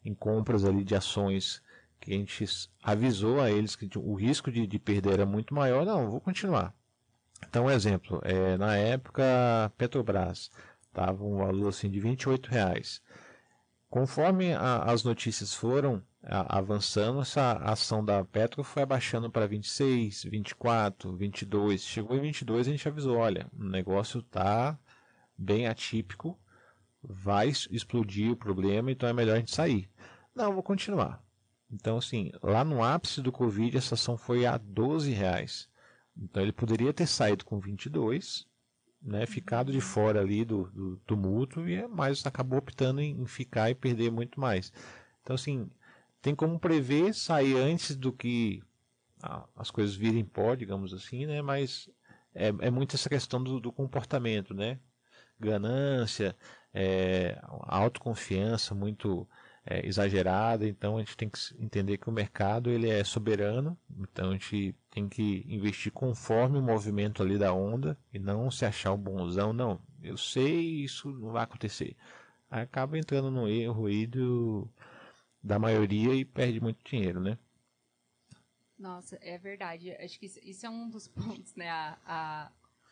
em compras ali de ações que a gente avisou a eles que o risco de, de perder era muito maior. Não, vou continuar. Então, um exemplo, é, na época Petrobras estava um valor assim de 28 reais. Conforme a, as notícias foram avançando, essa ação da Petro foi abaixando para 26, 24, 22. Chegou em 22 a gente avisou, olha, o negócio está bem atípico, vai explodir o problema, então é melhor a gente sair. Não, vou continuar. Então, assim, lá no ápice do Covid, essa ação foi a 12 reais. Então ele poderia ter saído com 22, né, ficado de fora ali do, do tumulto, e mas acabou optando em, em ficar e perder muito mais. Então, assim, tem como prever sair antes do que as coisas virem pó, digamos assim, né? Mas é, é muito essa questão do, do comportamento, né? Ganância, é, autoconfiança muito é, exagerada, então a gente tem que entender que o mercado ele é soberano, então a gente tem que investir conforme o movimento ali da onda e não se achar o bonzão, não, eu sei isso não vai acontecer. Aí acaba entrando no erro aí do, da maioria e perde muito dinheiro, né? Nossa, é verdade. Acho que isso, é um dos pontos, né? A, a,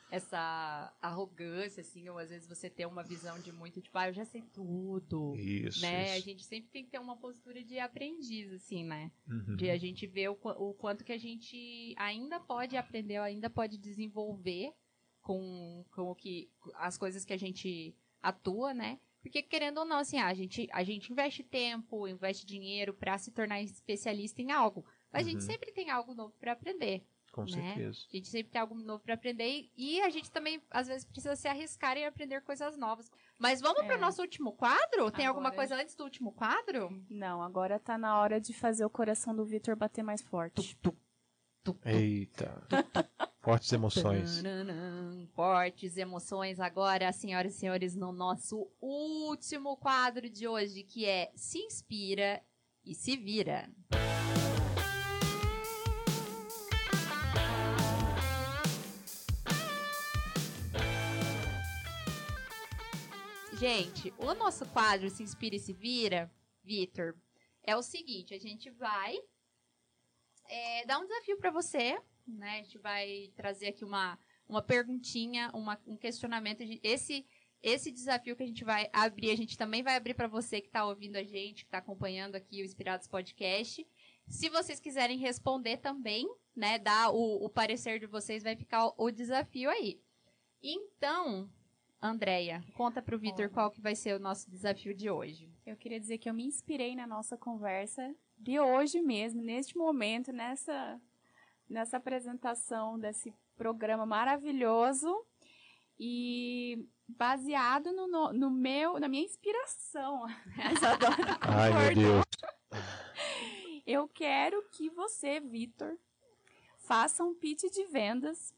essa arrogância, assim, ou às vezes você ter uma visão de muito, tipo, ah, eu já sei tudo. Isso. Né? Isso. A gente sempre tem que ter uma postura de aprendiz, assim, né? Uhum. De a gente ver o, o quanto que a gente ainda pode aprender, ainda pode desenvolver com, com o que as coisas que a gente atua, né? Porque, querendo ou não, assim, a gente, a gente investe tempo, investe dinheiro para se tornar especialista em algo. Mas uhum. a gente uhum. sempre tem algo novo para aprender. Com né? certeza. A gente sempre tem algo novo para aprender e a gente também, às vezes, precisa se arriscar e aprender coisas novas. Mas vamos é. para o nosso último quadro? Tem agora... alguma coisa antes do último quadro? Não, agora tá na hora de fazer o coração do Vitor bater mais forte. Tup, tup, tup, Eita. Fortes emoções. Fortes emoções agora, senhoras e senhores, no nosso último quadro de hoje, que é Se Inspira e Se Vira. Gente, o nosso quadro Se Inspira e Se Vira, Vitor, é o seguinte: a gente vai é, dar um desafio para você né? A gente vai trazer aqui uma, uma perguntinha, uma, um questionamento. Esse, esse desafio que a gente vai abrir, a gente também vai abrir para você que está ouvindo a gente, que está acompanhando aqui o Inspirados Podcast. Se vocês quiserem responder também, né, dar o, o parecer de vocês, vai ficar o, o desafio aí. Então, Andréia, conta para o Vitor qual que vai ser o nosso desafio de hoje. Eu queria dizer que eu me inspirei na nossa conversa de hoje mesmo, neste momento, nessa nessa apresentação desse programa maravilhoso e baseado no, no, no meu, na minha inspiração. Ai, meu Deus. Eu quero que você, Vitor, faça um pitch de vendas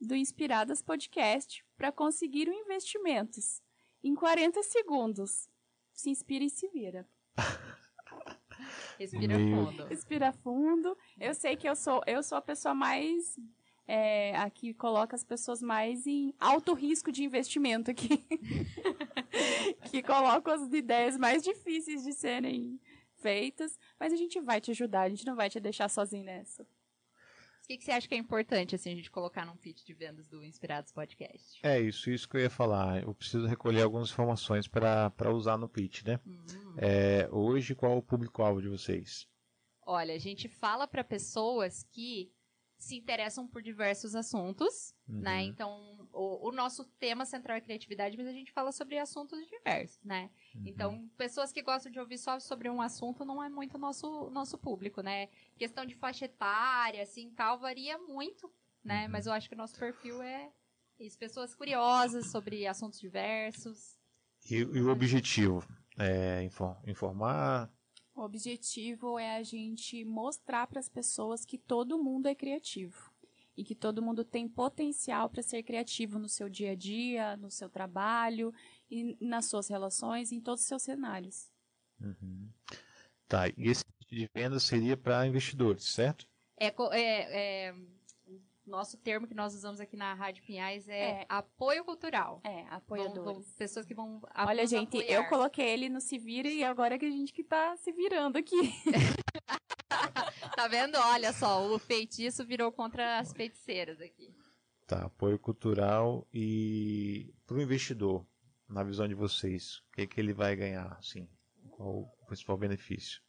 do Inspiradas Podcast para conseguir investimentos. em 40 segundos. Se inspira e se vira. Respira Meu- fundo. Respira fundo. Eu sei que eu sou, eu sou a pessoa mais. É, aqui coloca as pessoas mais em alto risco de investimento aqui. que colocam as ideias mais difíceis de serem feitas. Mas a gente vai te ajudar, a gente não vai te deixar sozinho nessa. O que, que você acha que é importante assim, a gente colocar num pitch de vendas do Inspirados Podcast? É isso, isso que eu ia falar. Eu preciso recolher algumas informações para usar no pitch, né? Hum. É, hoje, qual o público-alvo de vocês? Olha, a gente fala para pessoas que se interessam por diversos assuntos, Uhum. né? Então, o, o nosso tema central é criatividade, mas a gente fala sobre assuntos diversos, né? Uhum. Então, pessoas que gostam de ouvir só sobre um assunto não é muito nosso nosso público, né? Questão de faixa etária, assim, tal, varia muito, né? Uhum. Mas eu acho que o nosso perfil é isso, pessoas curiosas sobre assuntos diversos. E, e o objetivo? É infor- informar? O objetivo é a gente mostrar para as pessoas que todo mundo é criativo e que todo mundo tem potencial para ser criativo no seu dia a dia, no seu trabalho e nas suas relações, em todos os seus cenários. Uhum. Tá, e esse tipo de venda seria para investidores, certo? É, é- é, nosso termo que nós usamos aqui na Rádio Pinhais é, É. apoio cultural. É, Vão- apoiadores. vão- pessoas que vão Olha, gente, apoiar. eu coloquei ele no Se Vira e agora é que a gente que tá se virando aqui. Tá vendo? Olha só, o feitiço virou contra as feiticeiras aqui. Tá, apoio cultural e para o investidor, na visão de vocês, o que, que ele vai ganhar, assim? Qual o principal benefício?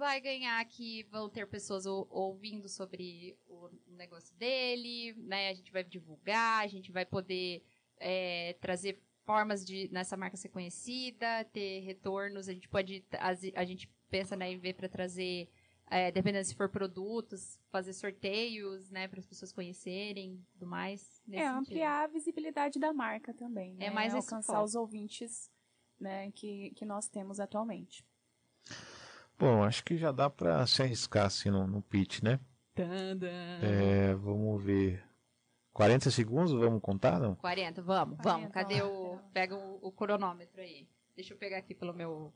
Vai ganhar que vão ter pessoas ou- ouvindo sobre o negócio dele, né? A gente vai divulgar, a gente vai poder é, trazer formas de nessa marca ser conhecida, ter retornos. A gente pode, as- a gente pensa na EV para trazer, é, dependendo se for produtos, fazer sorteios, né, para as pessoas conhecerem, tudo mais. É, sentido. ampliar a visibilidade da marca também. Né? É mais alcançar os ouvintes né, que, que nós temos atualmente. Bom, acho que já dá para se arriscar assim no, no pitch, né? É, vamos ver. 40 segundos, vamos contar, não? 40, vamos, vamos. 40, Cadê ó. o. Pega o, o cronômetro aí. Deixa eu pegar aqui pelo meu,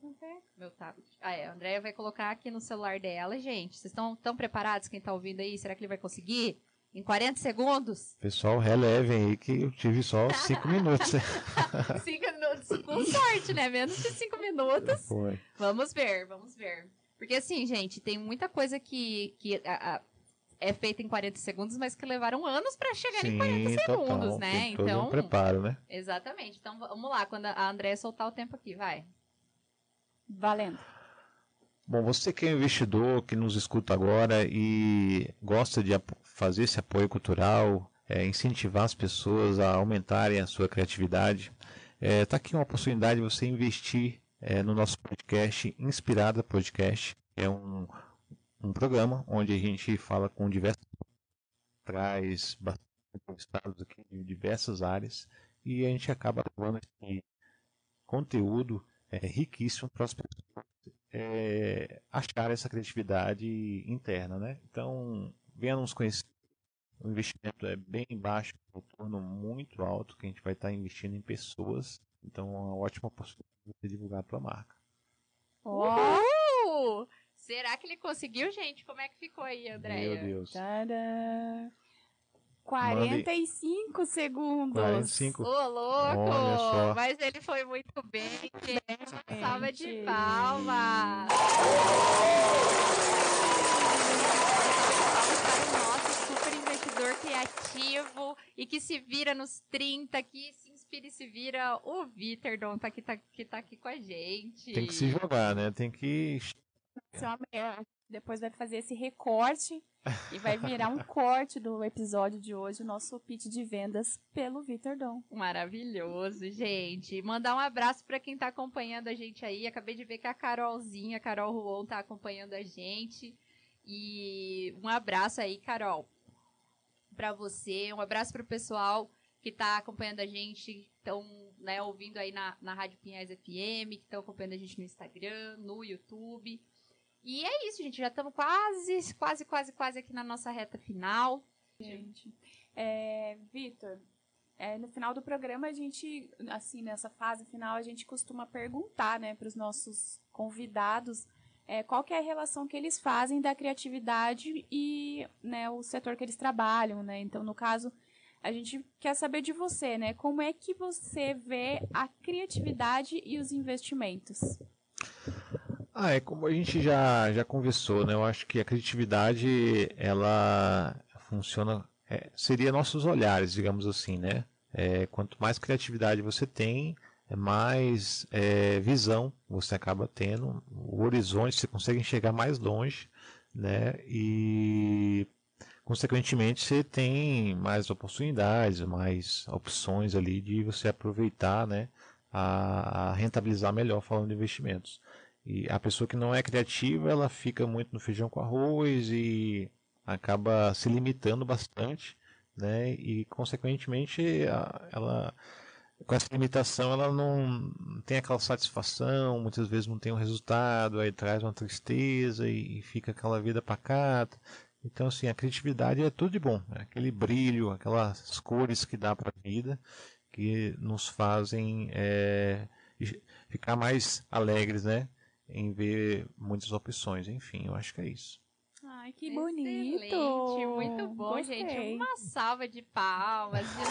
meu tablet. Ah, é. A Andrea vai colocar aqui no celular dela. Gente, vocês estão tão preparados? Quem tá ouvindo aí? Será que ele vai conseguir? Em 40 segundos? Pessoal, relevem aí que eu tive só 5 minutos. né? 5 minutos. Com sorte, né? Menos de 5 minutos. Foi. Vamos ver, vamos ver. Porque assim, gente, tem muita coisa que, que a- a- é feita em 40 segundos, mas que levaram anos pra chegar em 40 Sim, segundos, total. né? Tem todo Então. um preparo, né? Exatamente. Então vamos lá, quando a Andréia soltar o tempo aqui, vai. Valendo. Bom, você que é investidor, que nos escuta agora e gosta de fazer esse apoio cultural, é, incentivar as pessoas a aumentarem a sua criatividade, está aqui uma oportunidade de você investir é, no nosso podcast Inspirada Podcast. É um, um programa onde a gente fala com diversos traz bastante entrevistados aqui de diversas áreas e a gente acaba levando esse conteúdo é, riquíssimo para as pessoas é, achar essa criatividade interna, né? Então, venha nos conhecer. O investimento é bem baixo, um retorno muito alto, que a gente vai estar investindo em pessoas. Então, é uma ótima oportunidade de você divulgar a tua marca. Uh! Será que ele conseguiu, gente? Como é que ficou aí, Andréia? Meu Deus. tadã. 45 segundos. 45. Ô, louco! Mas ele foi muito bem, gente. Uma salva de! Palmas para o nosso super investidor criativo e que se vira nos 30, que se inspira e se vira. O Vitterdon tá aqui, tá, que tá aqui com a gente. Tem que se jogar, né? Tem que. É. Depois vai fazer esse recorte e vai virar um corte do episódio de hoje, o nosso pitch de vendas pelo Vitor Dom. Maravilhoso, gente. Mandar um abraço para quem tá acompanhando a gente aí. Acabei de ver que a Carolzinha, a Carol Ruon, tá acompanhando a gente. E um abraço aí, Carol, para você. Um abraço pro pessoal que tá acompanhando a gente, estão né, ouvindo aí na, na Rádio Pinhais FM, que estão acompanhando a gente no Instagram, no YouTube. E é isso, gente. Já estamos quase, quase, quase, quase aqui na nossa reta final. Gente, é, Vitor, É, no final do programa, a gente, assim, nessa fase final, a gente costuma perguntar, né, para os nossos convidados é, qual é a relação que eles fazem da criatividade e né, o setor que eles trabalham, né? Então, no caso, a gente quer saber de você, né? Como é que você vê a criatividade e os investimentos? Ah, é como a gente já, já conversou, né? Eu acho que a criatividade, ela funciona, é, seria nossos olhares, digamos assim, né? É, quanto mais criatividade você tem, mais é, visão você acaba tendo, o horizonte você consegue enxergar mais longe, né? E consequentemente você tem mais oportunidades, mais opções ali de você aproveitar, né? A, a rentabilizar melhor falando de investimentos. E a pessoa que não é criativa, ela fica muito no feijão com arroz e acaba se limitando bastante, né? E consequentemente ela com essa limitação ela não tem aquela satisfação, muitas vezes não tem um resultado, aí traz uma tristeza e, fica aquela vida pacata. Então, assim, a criatividade é tudo de bom, né? aquele brilho, aquelas cores que dá para a vida, que nos fazem é, ficar mais alegres, né? Em ver muitas opções. Enfim, eu acho que é isso. Ai, que bonito! Excelente, muito bom, Gostei. gente. Uma salva de palmas. De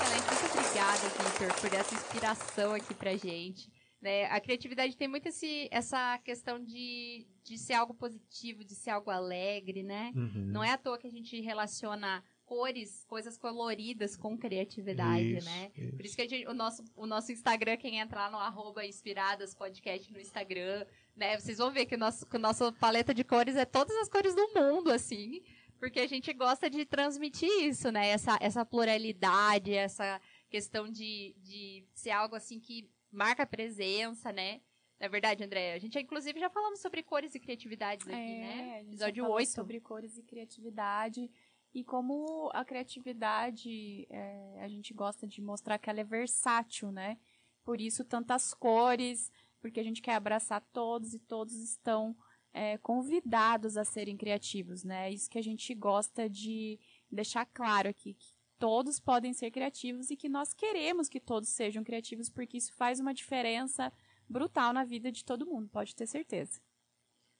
Excelente, muito obrigada, Victor, por essa inspiração aqui pra gente. Né? A criatividade tem muito esse, essa questão de, de ser algo positivo, de ser algo alegre, né? Uhum. Não é à toa que a gente relaciona cores, coisas coloridas com criatividade, isso, né? Isso. Por isso que gente, o, nosso, o nosso Instagram, quem entrar no arroba Inspiradas Podcast no Instagram, né? Vocês vão ver que o nosso, que a nossa paleta de cores é todas as cores do mundo, assim. Porque a gente gosta de transmitir isso, né? Essa, essa pluralidade, essa questão de, de ser algo assim que marca presença, né? Na verdade, André, a gente inclusive já falamos sobre cores e criatividades aqui, é, né? Episódio 8. sobre cores e criatividade. E como a criatividade, é, a gente gosta de mostrar que ela é versátil, né? Por isso, tantas cores, porque a gente quer abraçar todos e todos estão é, convidados a serem criativos, né? Isso que a gente gosta de deixar claro aqui, que todos podem ser criativos e que nós queremos que todos sejam criativos, porque isso faz uma diferença brutal na vida de todo mundo, pode ter certeza.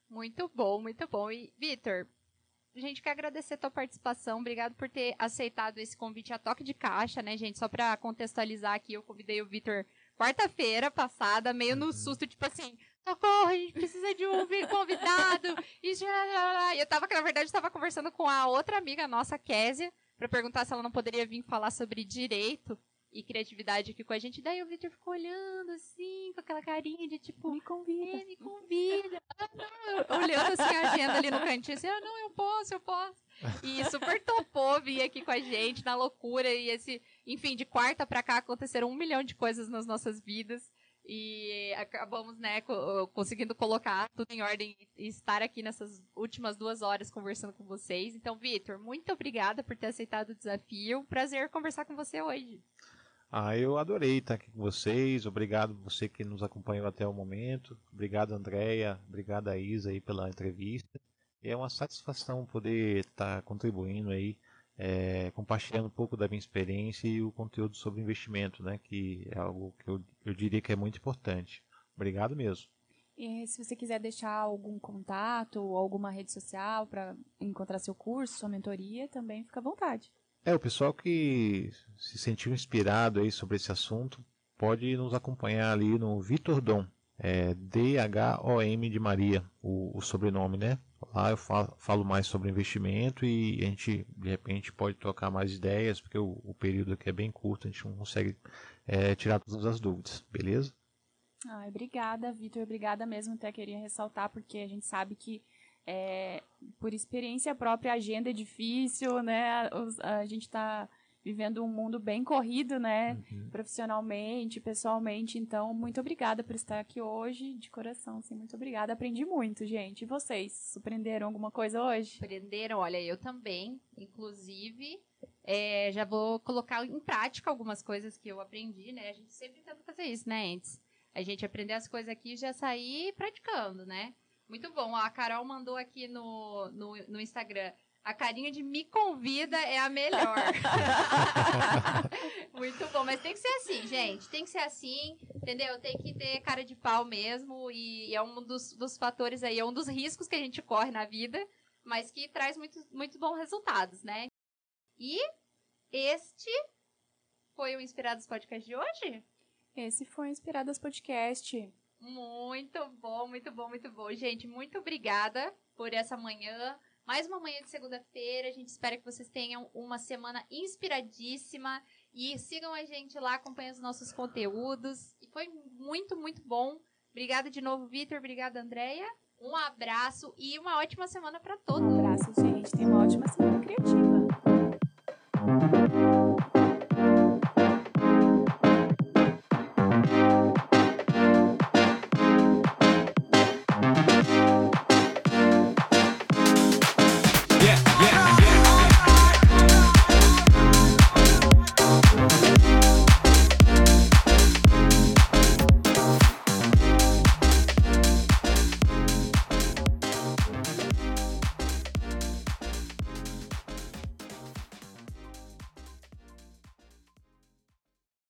Muito bom, muito bom. E, Vitor, a gente quer agradecer a tua participação. Obrigado por ter aceitado esse convite a toque de caixa, né, gente? Só para contextualizar aqui, eu convidei o Vitor quarta-feira passada, meio no uhum. susto, tipo assim, socorro, a gente precisa de um convidado. e eu tava, na verdade, estava conversando com a outra amiga nossa, Késia, para perguntar se ela não poderia vir falar sobre direito e criatividade aqui com a gente. Daí o Victor ficou olhando assim, com aquela carinha de tipo, me convida, é, me convida. Ah, não. Olhando assim a agenda ali no cantinho, assim, ah, não, eu posso, eu posso. E super topou vir aqui com a gente na loucura. E esse, enfim, de quarta pra cá aconteceram um milhão de coisas nas nossas vidas. E acabamos, né, conseguindo colocar tudo em ordem e estar aqui nessas últimas duas horas conversando com vocês. Então, Vitor, muito obrigada por ter aceitado o desafio. Prazer conversar com você hoje. Ah, eu adorei estar aqui com vocês. Obrigado você que nos acompanhou até o momento. Obrigado, Andréia. Obrigado, Isa, aí, pela entrevista. É uma satisfação poder estar contribuindo aí, é, compartilhando um pouco da minha experiência e o conteúdo sobre investimento, né? Que é algo que eu, eu diria que é muito importante. Obrigado mesmo. E se você quiser deixar algum contato ou alguma rede social para encontrar seu curso, sua mentoria, também fica à vontade. É, o pessoal que se sentiu inspirado aí sobre esse assunto pode nos acompanhar ali no Vitor Dom, é D-H-O-M de Maria, o, o, sobrenome, né? Lá eu falo, falo, mais sobre investimento e a gente, de repente, pode trocar mais ideias, porque o, o período aqui é bem curto, a gente não consegue é, tirar todas as dúvidas, beleza? Ah, obrigada, Vitor, obrigada mesmo, até queria ressaltar, porque a gente sabe que é, por experiência própria, a agenda é difícil, né? A, gente está vivendo um mundo bem corrido, né? Uhum. Profissionalmente, pessoalmente. Então, muito obrigada por estar aqui hoje, de coração, assim, muito obrigada. Aprendi muito, gente. E vocês, aprenderam alguma coisa hoje? Aprenderam, olha, eu também, inclusive. É, já vou colocar em prática algumas coisas que eu aprendi, né? A gente sempre tenta fazer isso, né, antes. A gente aprender as coisas aqui e já sair praticando, né? Muito bom. A Carol mandou aqui no, no, no Instagram. A carinha de me convida é a melhor. Muito bom, mas tem que ser assim, gente. Tem que ser assim, entendeu? Tem que ter cara de pau mesmo. E é um dos, dos fatores aí, é um dos riscos que a gente corre na vida, mas que traz muito, muito bons resultados, né? E este foi o Inspirados Podcast de hoje? Esse foi o Inspiradas Podcast. Muito bom, muito bom, muito bom. Gente, muito obrigada por essa manhã. Mais uma manhã de segunda-feira. A gente espera que vocês tenham uma semana inspiradíssima. E sigam a gente lá, acompanhando os nossos conteúdos. E foi muito, muito bom. Obrigada de novo, Vitor. Obrigada, Andréia. Um abraço e uma ótima semana para todos. Um abraço, gente. Tenha uma ótima semana.